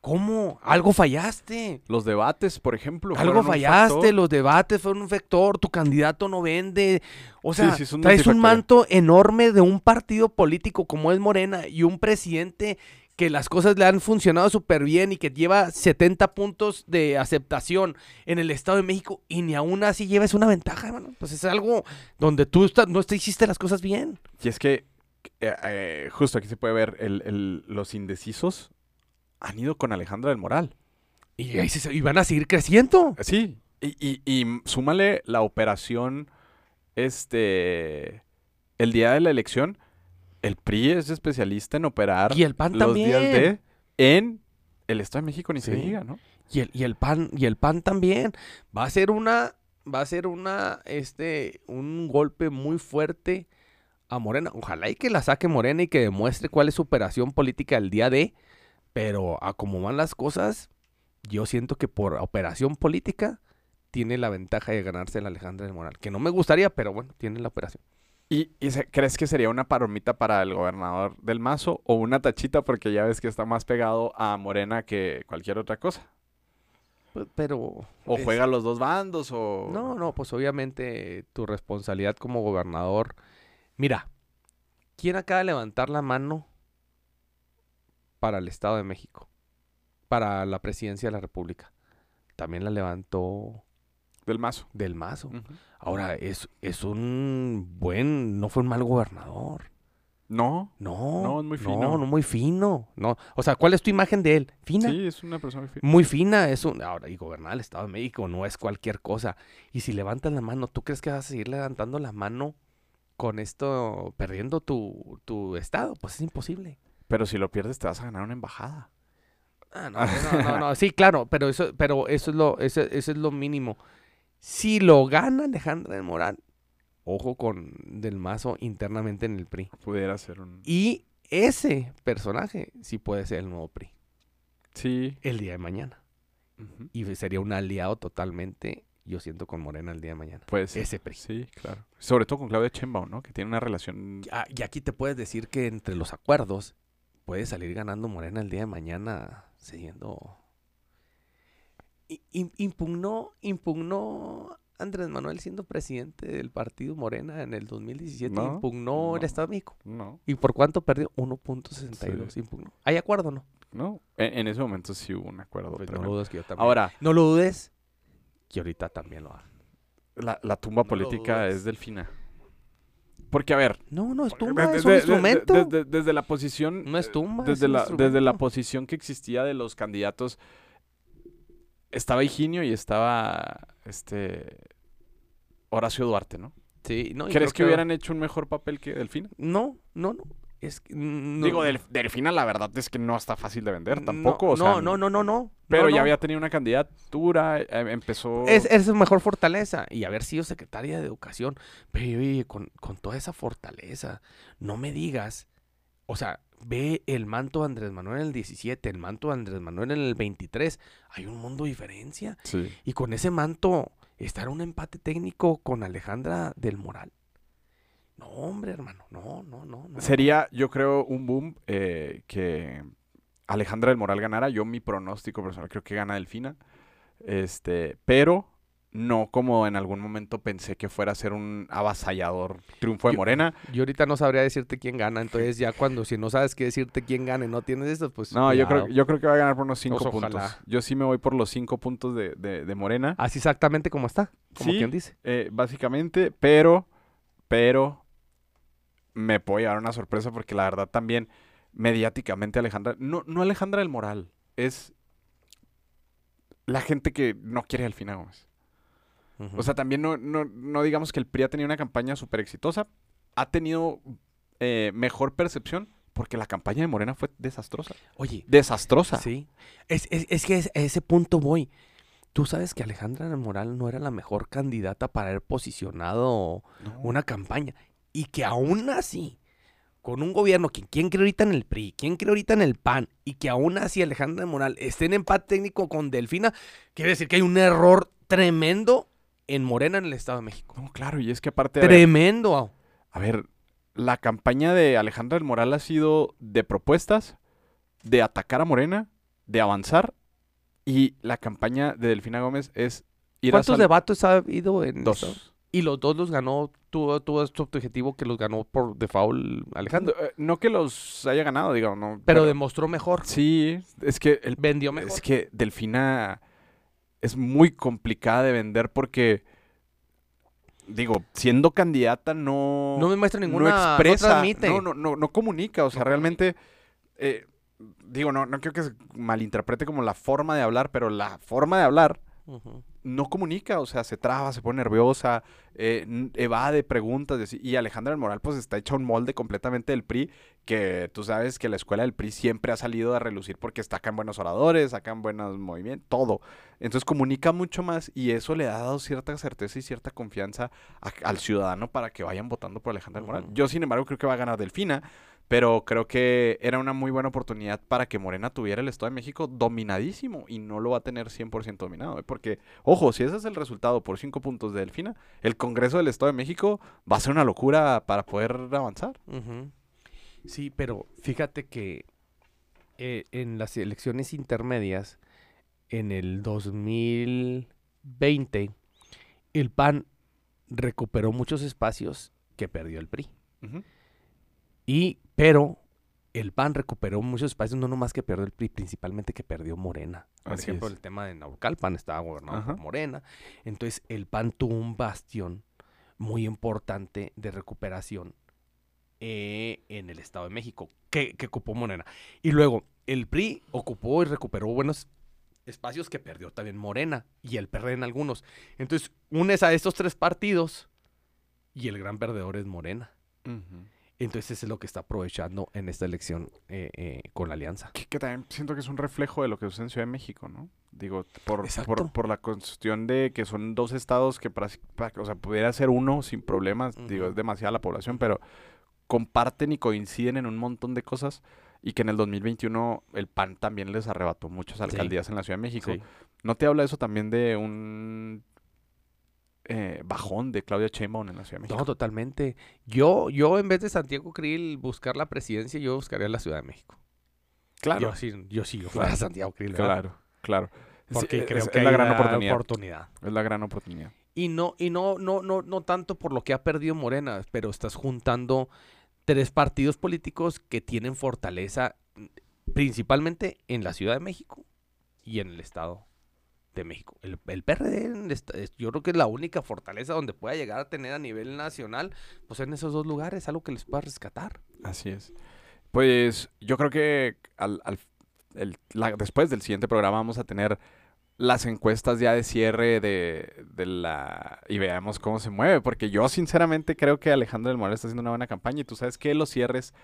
¿Cómo? Algo fallaste. Los debates, por ejemplo. Algo fallaste, factor. los debates fueron un vector, tu candidato no vende. O sea, sí, es un traes un manto enorme de un partido político como es Morena y un presidente que las cosas le han funcionado súper bien y que lleva 70 puntos de aceptación en el Estado de México y ni aún así lleves una ventaja, hermano. Pues es algo donde tú no te hiciste las cosas bien. Y es que eh, eh, justo aquí se puede ver el- el- los indecisos han ido con Alejandra del Moral. Y, ahí se- y van a seguir creciendo. Sí. Y, y- súmale la operación, este, el día de la elección, el PRI es especialista en operar Y el PAN los también. días de en el Estado de México, ni se diga, ¿no? Y el, y el pan, y el pan también. Va a ser una, va a ser una, este, un golpe muy fuerte a Morena. Ojalá y que la saque Morena y que demuestre cuál es su operación política el día de. Pero a cómo van las cosas, yo siento que por operación política tiene la ventaja de ganarse el Alejandra del Moral. Que no me gustaría, pero bueno, tiene la operación. ¿Y, y se- crees que sería una palomita para el gobernador del Mazo o una tachita porque ya ves que está más pegado a Morena que cualquier otra cosa? Pe- Pero... ¿O es- juega los dos bandos o...? No, no, pues obviamente tu responsabilidad como gobernador. Mira, ¿quién acaba de levantar la mano para el Estado de México? Para la presidencia de la República. También la levantó Del Mazo. del Mazo. Ahora, es, es un buen, no fue un mal gobernador. No. No, No, es muy fino. No, no muy fino. No, o sea, ¿cuál es tu imagen de él? Fina. Sí, es una persona muy fi- Muy fina, es un... Ahora, y gobernar el Estado de México no es cualquier cosa. Y si levantas la mano, ¿tú crees que vas a seguir levantando la mano con esto, perdiendo tu, tu Estado? Pues es imposible. Pero si lo pierdes te vas a ganar una embajada. Ah, no, no, no, no, sí, claro, pero eso, pero eso es lo, eso, eso es lo mínimo. Si lo gana Alejandra del Moral, ojo con Del Mazo internamente en el PRI. Pudiera ser un... Y ese personaje sí puede ser el nuevo PRI Sí. el día de mañana. Y sería un aliado totalmente, yo siento, con Morena el día de mañana. Puede ser. Ese PRI. Sí, claro. Sobre todo con Claudia Sheinbaum, ¿no? Que tiene una relación... Ah, y aquí te puedes decir que entre los acuerdos puede salir ganando Morena el día de mañana siguiendo. Impugnó, impugnó Andrés Manuel siendo presidente del partido Morena en el 2017. No, impugnó el. Estado de México. No, ¿Y por cuánto perdió? 1.62 impugnó. ¿Hay acuerdo o no? no. En, en ese momento sí hubo un acuerdo. Pues no lo dudes que yo también. Ahora, no lo dudes que ahorita también lo haga. la, la tumba política es delfina. Porque, a ver... No, no es tumba, desde- es un instrumento. desde- desde la posición... No es tumba, es Desde la, desde la posición que existía de los candidatos, estaba Higinio y estaba este Horacio Duarte, ¿no? Sí, no, ¿Crees que hubieran hecho un mejor papel que Delfina? No, no, no. Es que, no- Digo, del, Delfina la verdad es que no está fácil de vender no, tampoco. o No, sea, no, no, no, no. Pero no, ya había tenido una candidatura, eh, empezó... Es, es su mejor fortaleza. Y haber sido secretaria de Educación. Pero oye, con, con toda esa fortaleza, no me digas. O sea, ve el manto de Andrés Manuel en el 17, el manto de Andrés Manuel en el 23. Hay un mundo de diferencia. Sí. Y con ese manto, estar un empate técnico con Alejandra del Moral. No, hombre, hermano. No, no, no. no. Sería, yo creo, un boom eh, que Alejandra del Moral ganara. Yo mi pronóstico personal creo que gana Delfina. Este, pero no como en algún momento pensé que fuera a ser un avasallador triunfo de Yo- Morena. Yo ahorita no sabría decirte quién gana. Entonces, ya cuando, si no sabes qué decirte quién gana y no tienes esto, pues. No, yo creo, yo creo que va a ganar por unos cinco Pues, puntos. ojalá. Yo sí me voy por los cinco puntos de, de- de Morena. Así exactamente como está. Como Sí. quien dice. eh, básicamente, pero, pero me puedo llevar una sorpresa porque la verdad también mediáticamente Alejandra, no, no Alejandra del Moral, es la gente que no quiere a O sea, también no, no, no digamos que el PRI ha tenido una campaña súper exitosa, ha tenido eh, mejor percepción porque la campaña de Morena fue desastrosa. Oye, Desastrosa. sí. Es, es- es que es- a ese punto voy. Tú sabes que Alejandra del Moral no era la mejor candidata para haber posicionado No. una campaña. Y que aún así, con un gobierno que quién cree ahorita en el PRI, quién cree ahorita en el PAN, y que aún así Alejandra del Moral esté en empate técnico con Delfina, quiere decir que hay un error tremendo en Morena en el Estado de México. No, claro, y es que aparte... a ver, Tremendo. A ver, la campaña de Alejandra del Moral ha sido de propuestas, de atacar a Morena, de avanzar, y la campaña de Delfina Gómez es ir ¿Cuántos a debates ha habido en Estado? Dos. Y los dos los ganó, tuvo, tuvo este objetivo que los ganó por default Alejandro. No, eh, no que los haya ganado, digo, no. Pero demostró mejor. Sí, es que el Vendió mejor. Es que Delfina es muy complicada de vender porque, digo, siendo candidata no, no me muestra ninguna. No, expresa, transmite. no, no, no, no comunica, o sea, realmente, eh, digo, no, no creo que se malinterprete como la forma de hablar, pero la forma de hablar no comunica, o sea, se traba, se pone nerviosa, eh, evade preguntas, y Alejandra del Moral pues está hecha un molde completamente del PRI, que tú sabes que la escuela del PRI siempre ha salido a relucir porque sacan buenos oradores, sacan buenos movimientos, todo. Entonces comunica mucho más y eso le ha dado cierta certeza y cierta confianza a- al ciudadano para que vayan votando por Alejandra del Moral. Ujú. Yo, sin embargo, creo que va a ganar Delfina. Pero creo que era una muy buena oportunidad para que Morena tuviera el Estado de México dominadísimo y no lo va a tener 100% dominado. ¿eh? Porque, ojo, si ese es el resultado por cinco puntos de Delfina, el Congreso del Estado de México va a ser una locura para poder avanzar. Sí, pero fíjate que eh, en las elecciones intermedias, en el 2020, el PAN recuperó muchos espacios que perdió el PRI. Y, pero el PAN recuperó muchos espacios, no nomás que perdió el PRI, principalmente que perdió Morena. Por Así ejemplo, es. el tema de Naucalpan estaba gobernado Ajá. por Morena. Entonces, el PAN tuvo un bastión muy importante de recuperación eh, en el Estado de México, que, que ocupó Morena. Y luego, el PRI ocupó y recuperó buenos espacios que perdió también Morena y el PRD en algunos. Entonces, unes a estos tres partidos y el gran perdedor es Morena. Entonces eso es lo que está aprovechando en esta elección eh, eh, con la alianza. Que, que también siento que es un reflejo de lo que sucede en Ciudad de México, ¿no? Digo, por, por, por la cuestión de que son dos estados que, para, para- o sea, pudiera ser uno sin problemas, digo, es demasiada la población, pero comparten y coinciden en un montón de cosas y que en el 2021 el PAN también les arrebató muchas Sí. alcaldías en la Ciudad de México. Sí. ¿No te habla eso también de un eh, bajón de Claudia Sheinbaum en la Ciudad de México? No, totalmente. Yo, yo en vez de Santiago Krill buscar la presidencia, yo buscaría la Ciudad de México. claro, Yo sí, yo sí, yo fuera Claro. Santiago Krill. ¿verdad? claro, claro. Porque es- creo es, que es la hay gran una oportunidad. oportunidad. Es la gran oportunidad. Y no, y no, no, no, no tanto por lo que ha perdido Morena, pero estás juntando tres partidos políticos que tienen fortaleza mm, principalmente en la Ciudad de México y en el Estado de México. El, el PRD yo creo que es la única fortaleza donde pueda llegar a tener a nivel nacional, pues en esos dos lugares, algo que les pueda rescatar. Así es. Pues yo creo que al, al- después del siguiente programa vamos a tener las encuestas ya de cierre de, de la... y veamos cómo se mueve, porque yo sinceramente creo que Alejandro del Moral está haciendo una buena campaña y tú sabes que los cierres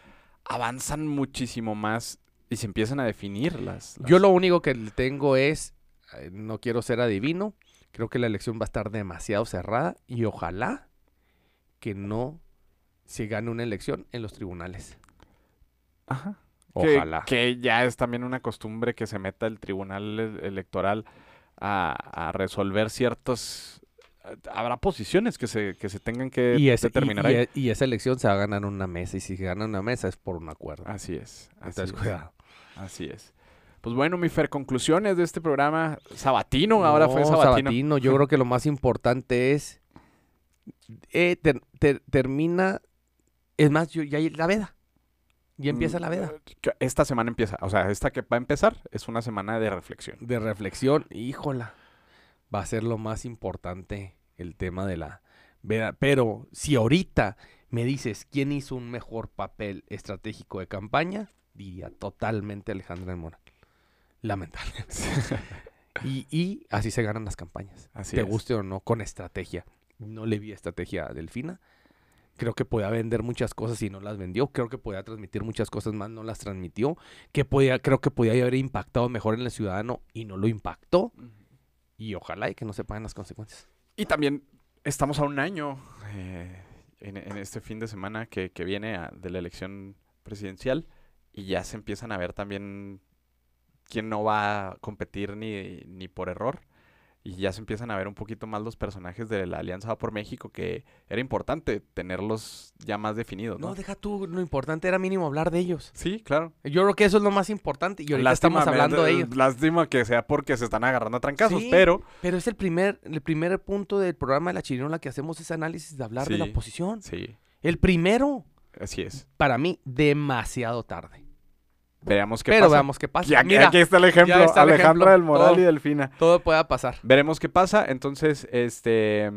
avanzan muchísimo más y se empiezan a definir las... Yo lo único que tengo es, eh, no quiero ser adivino, creo que la elección va a estar demasiado cerrada y ojalá que no se gane una elección en los tribunales. Ajá. Que- Ojalá. Que, ya es también una costumbre que se meta el tribunal e- electoral a, a resolver ciertos... Habrá posiciones que se, que se tengan que y, ese- determinar y ahí. e- y esa elección se va a ganar en una mesa y si se gana en una mesa es por un acuerdo. Así es. Así Entonces, es. cuidado. Así es. Pues bueno, mi Fer, conclusiones de este programa. Sabatino, ahora fue No, Sabatino. Yo creo que lo más importante es eh, ter- ter- termina, es más, yo, ya la veda. Ya empieza la veda. Que Esta semana empieza. O sea, esta que va a empezar es una semana de reflexión. de reflexión, híjola, va a ser lo más importante el tema de la veda. Pero si ahorita me dices quién hizo un mejor papel estratégico de campaña, diría totalmente Alejandra del Moral. Lamentable. y, y así se ganan las campañas. Así te es. guste o no, con estrategia. No le vi estrategia a Delfina. Creo que podía vender muchas cosas y no las vendió. Creo que podía transmitir muchas cosas más, no las transmitió. Que podía, creo que podía haber impactado mejor en el ciudadano y no lo impactó. Y ojalá y que no se paguen las consecuencias. Y también estamos a un año eh, en, en este fin de semana que, que viene a- de la elección presidencial y ya se empiezan a ver también quién no va a competir ni, ni por error. Y ya se empiezan a ver un poquito más los personajes de la Alianza Va por México, que era importante tenerlos ya más definidos, ¿no? No, deja tú, lo importante era mínimo hablar de ellos. Sí, claro. Yo creo que eso es lo más importante y ahorita Lástima, estamos hablando de ellos. Lástima que sea porque se están agarrando a trancazos, Sí. pero Pero es el primer, el primer punto del programa de la chirinola que hacemos ese análisis de hablar de la oposición. sí, El primero, así es. para mí, demasiado tarde. Veamos qué Pero pasa. veamos qué pasa. Y aquí, Mira, aquí está el ejemplo, está el Alejandra ejemplo. del Moral Todo. y Delfina. todo pueda pasar. Veremos qué pasa. Entonces, este,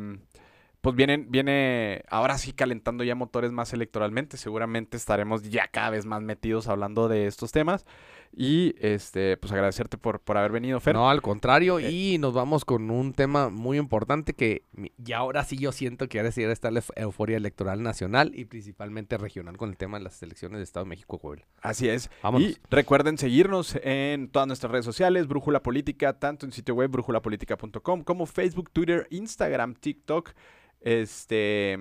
pues vienen, viene ahora sí calentando ya motores más electoralmente. Seguramente estaremos ya cada vez más metidos hablando de estos temas. Y este, pues agradecerte por, por haber venido, Fer. No, al contrario, Eh. y nos vamos con un tema muy importante que mi- y ahora sí yo siento que ahora sí está la euf- euforia electoral nacional y principalmente regional con el tema de las elecciones de Estado de México Coahuila. Así es. Vámonos. Y recuerden seguirnos en todas nuestras redes sociales, Brújula Política, tanto en sitio web brújulapolítica.com como Facebook, Twitter, Instagram, TikTok. Este,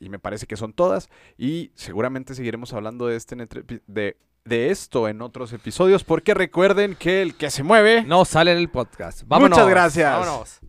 y me parece que son todas. Y seguramente seguiremos hablando de, este de, de esto en otros episodios, porque recuerden que el que se mueve. No sale en el podcast. Vámonos. Muchas gracias. Vámonos.